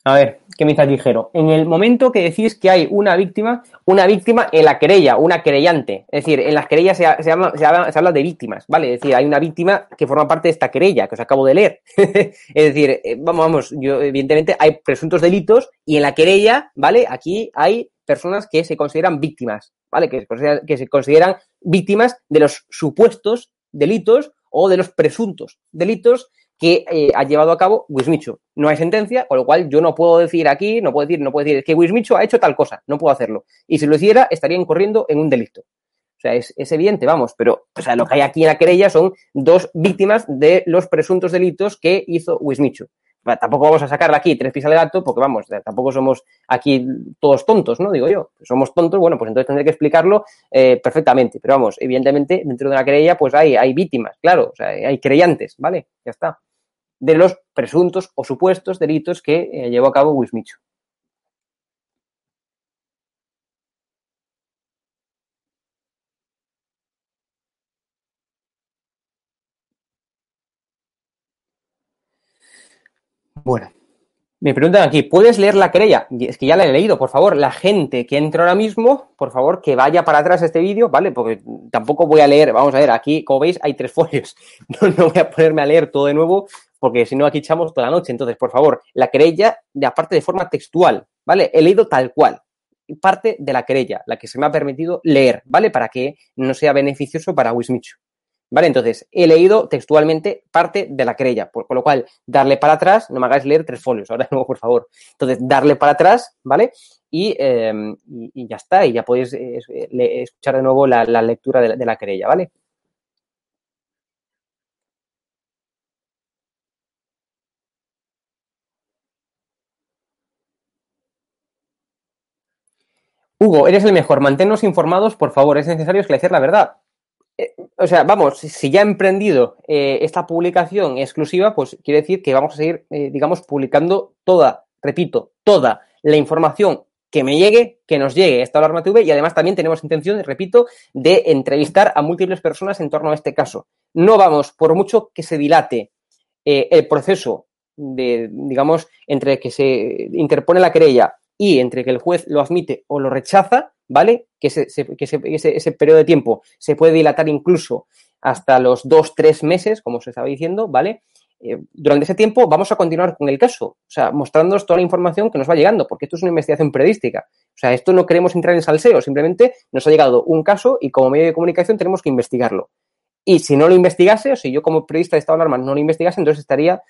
A ver, ¿qué me dice Jero? En el momento que decís que hay una víctima, una víctima en la querella, una querellante. Es decir, en las querellas se, llama, habla, se, habla, de víctimas, ¿vale? Es decir, hay una víctima que forma parte de esta querella, que os acabo de leer. es decir, vamos, vamos, yo, evidentemente hay presuntos delitos y en la querella, ¿vale? Aquí hay personas que se consideran víctimas, ¿vale? Que se consideran, que se consideran víctimas de los supuestos delitos o de los presuntos delitos que eh, ha llevado a cabo Wismichu. No hay sentencia, con lo cual yo no puedo decir aquí, no puedo decir, no puedo decir que Wismichu ha hecho tal cosa, no puedo hacerlo. Y si lo hiciera, estaría incurriendo en un delito. O sea, es, es evidente, vamos, pero o sea, lo que hay aquí en la querella son dos víctimas de los presuntos delitos que hizo Wismichu. Tampoco vamos a sacarle aquí tres pies al gato, porque vamos, tampoco somos aquí todos tontos, ¿no? Digo yo. Somos tontos, bueno, pues entonces tendré que explicarlo eh, perfectamente. Pero vamos, evidentemente, dentro de una querella, pues hay, hay víctimas, claro, o sea, hay creyentes, ¿vale? Ya está de los presuntos o supuestos delitos que eh, llevó a cabo Wismichu. Bueno, me preguntan aquí, ¿puedes leer la querella? Es que ya la he leído, por favor, la gente que entra ahora mismo, por favor, que vaya para atrás este vídeo, ¿vale? Porque tampoco voy a leer, vamos a ver, aquí, como veis, hay tres folios. No, no voy a ponerme a leer todo de nuevo, porque si no, aquí echamos toda la noche. Entonces, por favor, la querella, de aparte de forma textual, ¿vale? He leído tal cual, parte de la querella, la que se me ha permitido leer, ¿vale? Para que no sea beneficioso para Wismichu. ¿Vale? Entonces, he leído textualmente parte de la querella, por, con lo cual, darle para atrás, no me hagáis leer tres folios, ahora no, por favor. Entonces, darle para atrás, ¿vale? Y, eh, y ya está, y ya podéis eh, le- escuchar de nuevo la, lectura de de la querella, ¿vale? Hugo, eres el mejor, manténnos informados, por favor, es necesario esclarecer la verdad. Eh, o sea, vamos, si ya he emprendido eh, esta publicación exclusiva, pues quiere decir que vamos a seguir, eh, digamos, publicando toda, repito, toda la información que me llegue, que nos llegue esta alarma TV y además también tenemos intención, repito, de entrevistar a múltiples personas en torno a este caso. No vamos, por mucho que se dilate el proceso de, digamos, entre que se interpone la querella y entre que el juez lo admite o lo rechaza, ¿vale? Que, ese, se- que ese, ese- periodo de tiempo se puede dilatar incluso hasta los dos, tres meses, como se estaba diciendo, ¿vale? Eh, durante ese tiempo vamos a continuar con el caso, o sea, mostrándonos toda la información que nos va llegando, porque esto es una investigación periodística. O sea, esto no queremos entrar en salseo, simplemente nos ha llegado un caso y como medio de comunicación tenemos que investigarlo. Y si no lo investigase, o si yo como periodista de estado de alarma no lo investigase, entonces estaría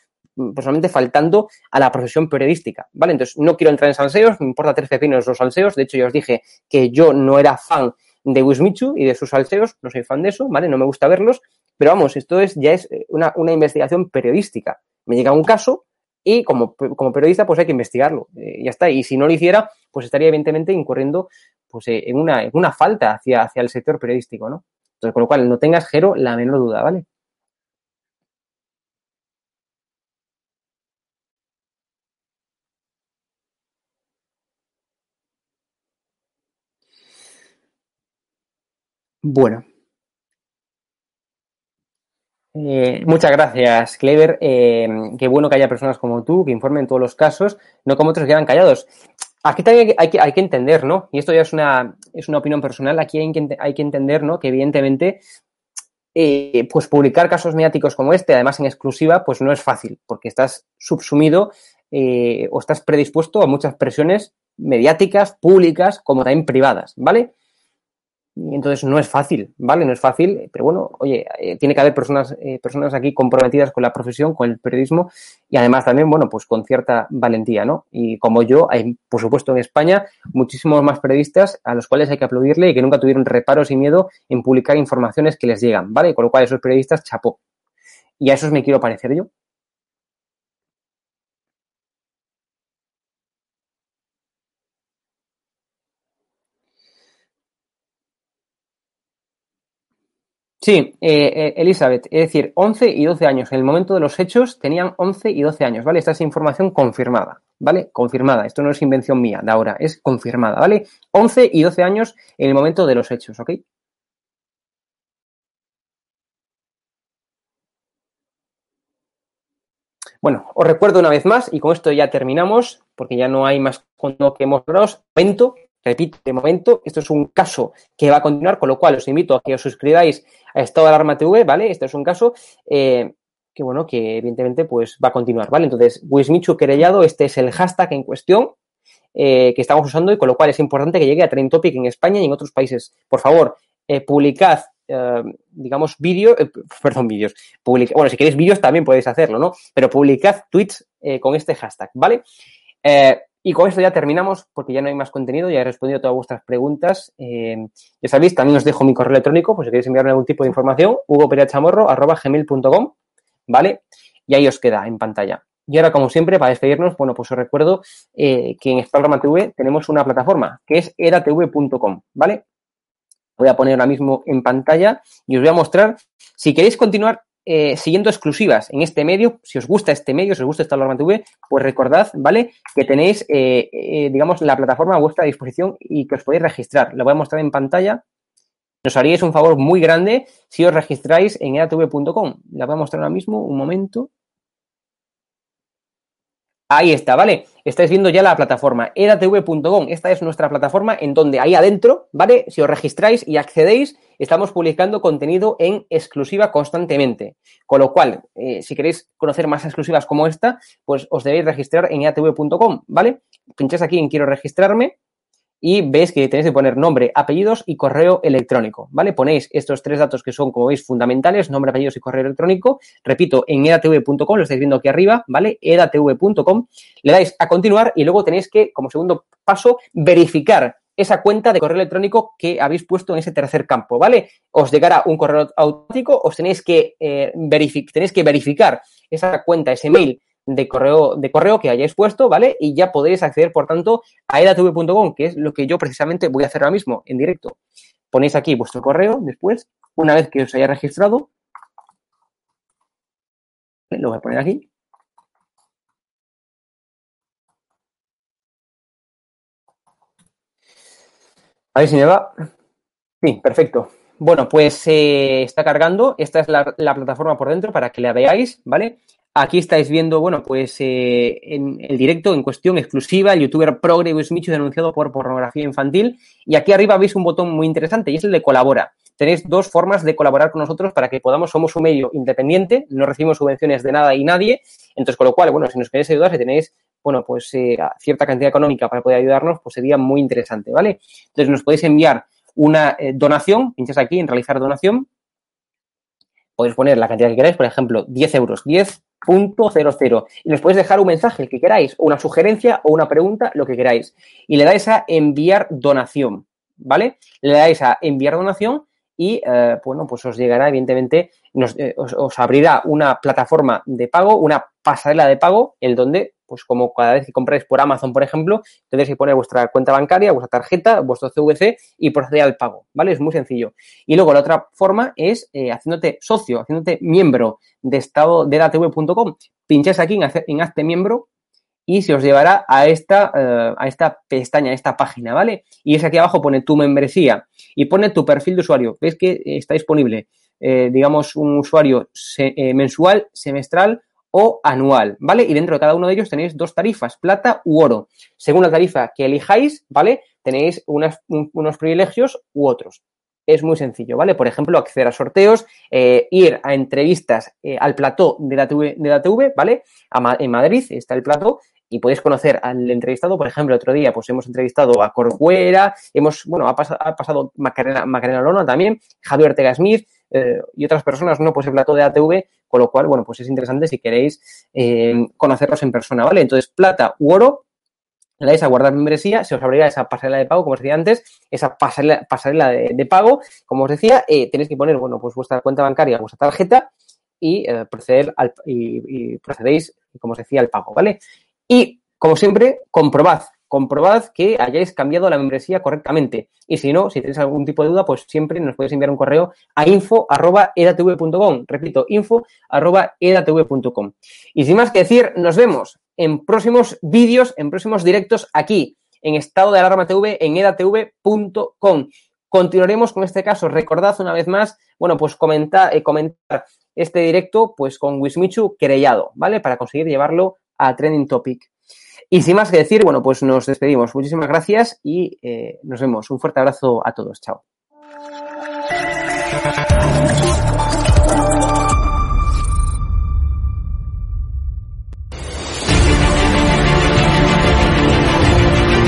personalmente faltando a la profesión periodística, ¿vale? Entonces no quiero entrar en salseos, me importa tres pepinos los salseos, de hecho ya os dije que yo no era fan de Wismichu y de sus salseos, no soy fan de eso, ¿vale? No me gusta verlos, pero vamos, esto es ya es eh, una, una investigación periodística. Me llega un caso y como, como periodista pues hay que investigarlo, eh, ya está, y si no lo hiciera, pues estaría evidentemente incurriendo pues eh, en una, en una falta hacia, hacia el sector periodístico, ¿no? Entonces, con lo cual, no tengas, Jero, la menor duda, ¿vale? Bueno. Eh, muchas gracias, Clever. Eh, qué bueno que haya personas como tú que informen todos los casos, no como otros que quedan callados. Aquí también hay que, entender, ¿no? Y esto ya es una, es una opinión personal, aquí hay que, que entender, ¿no? Que evidentemente eh, pues publicar casos mediáticos como este, además en exclusiva, pues no es fácil, porque estás subsumido o estás predispuesto a muchas presiones mediáticas, públicas, como también privadas, ¿vale? Y entonces no es fácil, ¿vale? No es fácil, pero bueno, oye, eh, tiene que haber personas, eh, personas aquí comprometidas con la profesión, con el periodismo y además también, bueno, pues con cierta valentía, ¿no? Y como yo, hay, por supuesto, en España muchísimos más periodistas a los cuales hay que aplaudirle y que nunca tuvieron reparos y miedo en publicar informaciones que les llegan, ¿vale? Con lo cual, esos periodistas, chapó. Y a esos me quiero parecer yo. Sí, eh, eh, Elizabeth, es decir, 11 y 12 años. En el momento de los hechos tenían 11 y 12 años, ¿vale? Esta es información confirmada, ¿vale? Confirmada. Esto no es invención mía de ahora, es confirmada, ¿vale? 11 y 12 años en el momento de los hechos, ¿ok? Bueno, os recuerdo una vez más, y con esto ya terminamos, porque ya no hay más contenido que mostraros. Momento, repito, de momento, esto es un caso que va a continuar, con lo cual os invito a que os suscribáis a Estado de Alarma TV, ¿vale? Este es un caso eh, que, bueno, que evidentemente pues va a continuar, ¿vale? Entonces, Wismichu querellado, este es el hashtag en cuestión eh, que estamos usando y con lo cual es importante que llegue a Trend Topic en España y en otros países. Por favor, eh, publicad digamos, vídeos, perdón, vídeos, bueno, si queréis vídeos también podéis hacerlo, ¿no? Pero publicad tweets con este hashtag, ¿vale? Y con esto ya terminamos porque ya no hay más contenido, ya he respondido todas vuestras preguntas. Eh, ya sabéis, también os dejo mi correo electrónico, pues si queréis enviarme algún tipo de información, hugoperachamorro.gmail.com, ¿vale? Y ahí os queda en pantalla. Y ahora, como siempre, para despedirnos, bueno, pues os recuerdo eh, que en Instagram TV tenemos una plataforma que es eratv.com, ¿vale? voy a poner ahora mismo en pantalla y os voy a mostrar, si queréis continuar eh, siguiendo exclusivas en este medio, si os gusta este medio, si os gusta esta alarma TV, pues recordad, ¿vale? Que tenéis, eh, eh, digamos, la plataforma a vuestra disposición y que os podéis registrar. Lo voy a mostrar en pantalla. Nos haríais un favor muy grande si os registráis en edatv.com. La voy a mostrar ahora mismo, un momento. Ahí está, ¿vale? Estáis viendo ya la plataforma edatv.com. Esta es nuestra plataforma en donde ahí adentro, ¿vale? Si os registráis y accedéis, estamos publicando contenido en exclusiva constantemente. Con lo cual, eh, si queréis conocer más exclusivas como esta, pues os debéis registrar en edatv.com, ¿vale? Pincháis aquí en quiero registrarme y veis que tenéis que poner nombre, apellidos y correo electrónico, ¿vale? Ponéis estos tres datos que son, como veis, fundamentales, nombre, apellidos y correo electrónico. Repito, en edatv.com, lo estáis viendo aquí arriba, ¿vale? edatv.com, le dais a continuar y luego tenéis que, como segundo paso, verificar esa cuenta de correo electrónico que habéis puesto en ese tercer campo, ¿vale? Os llegará un correo automático, os tenéis que, eh, tenéis que verificar esa cuenta, ese mail de correo, de correo que hayáis puesto, ¿vale? Y ya podéis acceder, por tanto, a edatv.com, que es lo que yo precisamente voy a hacer ahora mismo en directo. Ponéis aquí vuestro correo después, una vez que os haya registrado. Lo voy a poner aquí. A ver si me va. Sí, perfecto. Bueno, pues eh, está cargando. Esta es la, la, plataforma por dentro para que la veáis, ¿vale? Aquí estáis viendo, bueno, pues eh, en el directo en cuestión exclusiva, el youtuber Progre Michu denunciado por pornografía infantil. Y aquí arriba veis un botón muy interesante y es el de colabora. Tenéis dos formas de colaborar con nosotros para que podamos, somos un medio independiente, no recibimos subvenciones de nada y nadie. Entonces, con lo cual, bueno, si nos queréis ayudar, si tenéis, bueno, pues eh, cierta cantidad económica para poder ayudarnos, pues sería muy interesante, ¿vale? Entonces, nos podéis enviar una eh, donación, pinchas aquí en realizar donación, podéis poner la cantidad que queráis, por ejemplo, 10 euros, 10 .00 y nos podéis dejar un mensaje, el que queráis, o una sugerencia o una pregunta, lo que queráis. Y le dais a enviar donación, ¿vale? Le dais a enviar donación y, eh, bueno, pues os llegará, evidentemente, nos, eh, os, abrirá una plataforma de pago, una pasarela de pago, el donde pues como cada vez que compráis por Amazon, por ejemplo, tendréis que poner vuestra cuenta bancaria, vuestra tarjeta, vuestro CVC y proceder al pago, ¿vale? Es muy sencillo. Y luego la otra forma es eh, haciéndote socio, haciéndote miembro de estado de latv.com. Pincháis aquí en, en hazte miembro y se os llevará a esta, uh, a esta pestaña, a esta página, ¿vale? Y es aquí abajo pone tu membresía y pone tu perfil de usuario. Veis que está disponible, eh, digamos, un usuario eh, mensual, semestral o anual, ¿vale? Y dentro de cada uno de ellos tenéis dos tarifas, plata u oro. Según la tarifa que elijáis, ¿vale? Tenéis unos privilegios u otros. Es muy sencillo, ¿vale? Por ejemplo, acceder a sorteos, eh, ir a entrevistas eh, al plató de la TV, de la TV ¿vale? En Madrid está el plató y podéis conocer al entrevistado. Por ejemplo, otro día pues hemos entrevistado a Corcuera, hemos, bueno, ha, pas ha pasado Macarena, Macarena Lona también, Javier Ortega Smith eh, y otras personas, ¿no? Pues el plató de ATV, con lo cual, bueno, pues es interesante si queréis eh, conocerlos en persona, ¿vale? Entonces, plata u oro, le dais a guardar membresía, se os abrirá esa pasarela de pago, como os decía antes, esa pasarela, pasarela de, pago, como os decía, eh, tenéis que poner, bueno, pues vuestra cuenta bancaria, vuestra tarjeta y eh, proceder al, y procedéis, como os decía, al pago, ¿vale? Y, como siempre, comprobad, comprobad que hayáis cambiado la membresía correctamente. Y si no, si tenéis algún tipo de duda, pues siempre nos podéis enviar un correo a info.edatv.com. Repito, info.edatv.com. Y sin más que decir, nos vemos en próximos vídeos, en próximos directos aquí, en estado de alarma TV, en edatv.com. Continuaremos con este caso. Recordad una vez más, bueno, pues comentar, eh, comentar este directo pues con Wismichu querellado, ¿vale? Para conseguir llevarlo a Trending Topic. Y sin más que decir, bueno, pues nos despedimos. Muchísimas gracias y eh, nos vemos. Un fuerte abrazo a todos. Chao.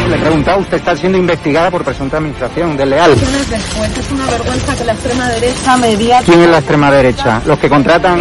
Le he preguntado, usted está siendo investigada por presunta administración desleal. Después es una vergüenza que la extrema derecha media... ¿Quién es la extrema derecha? Los que contratan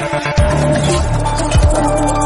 Thank you.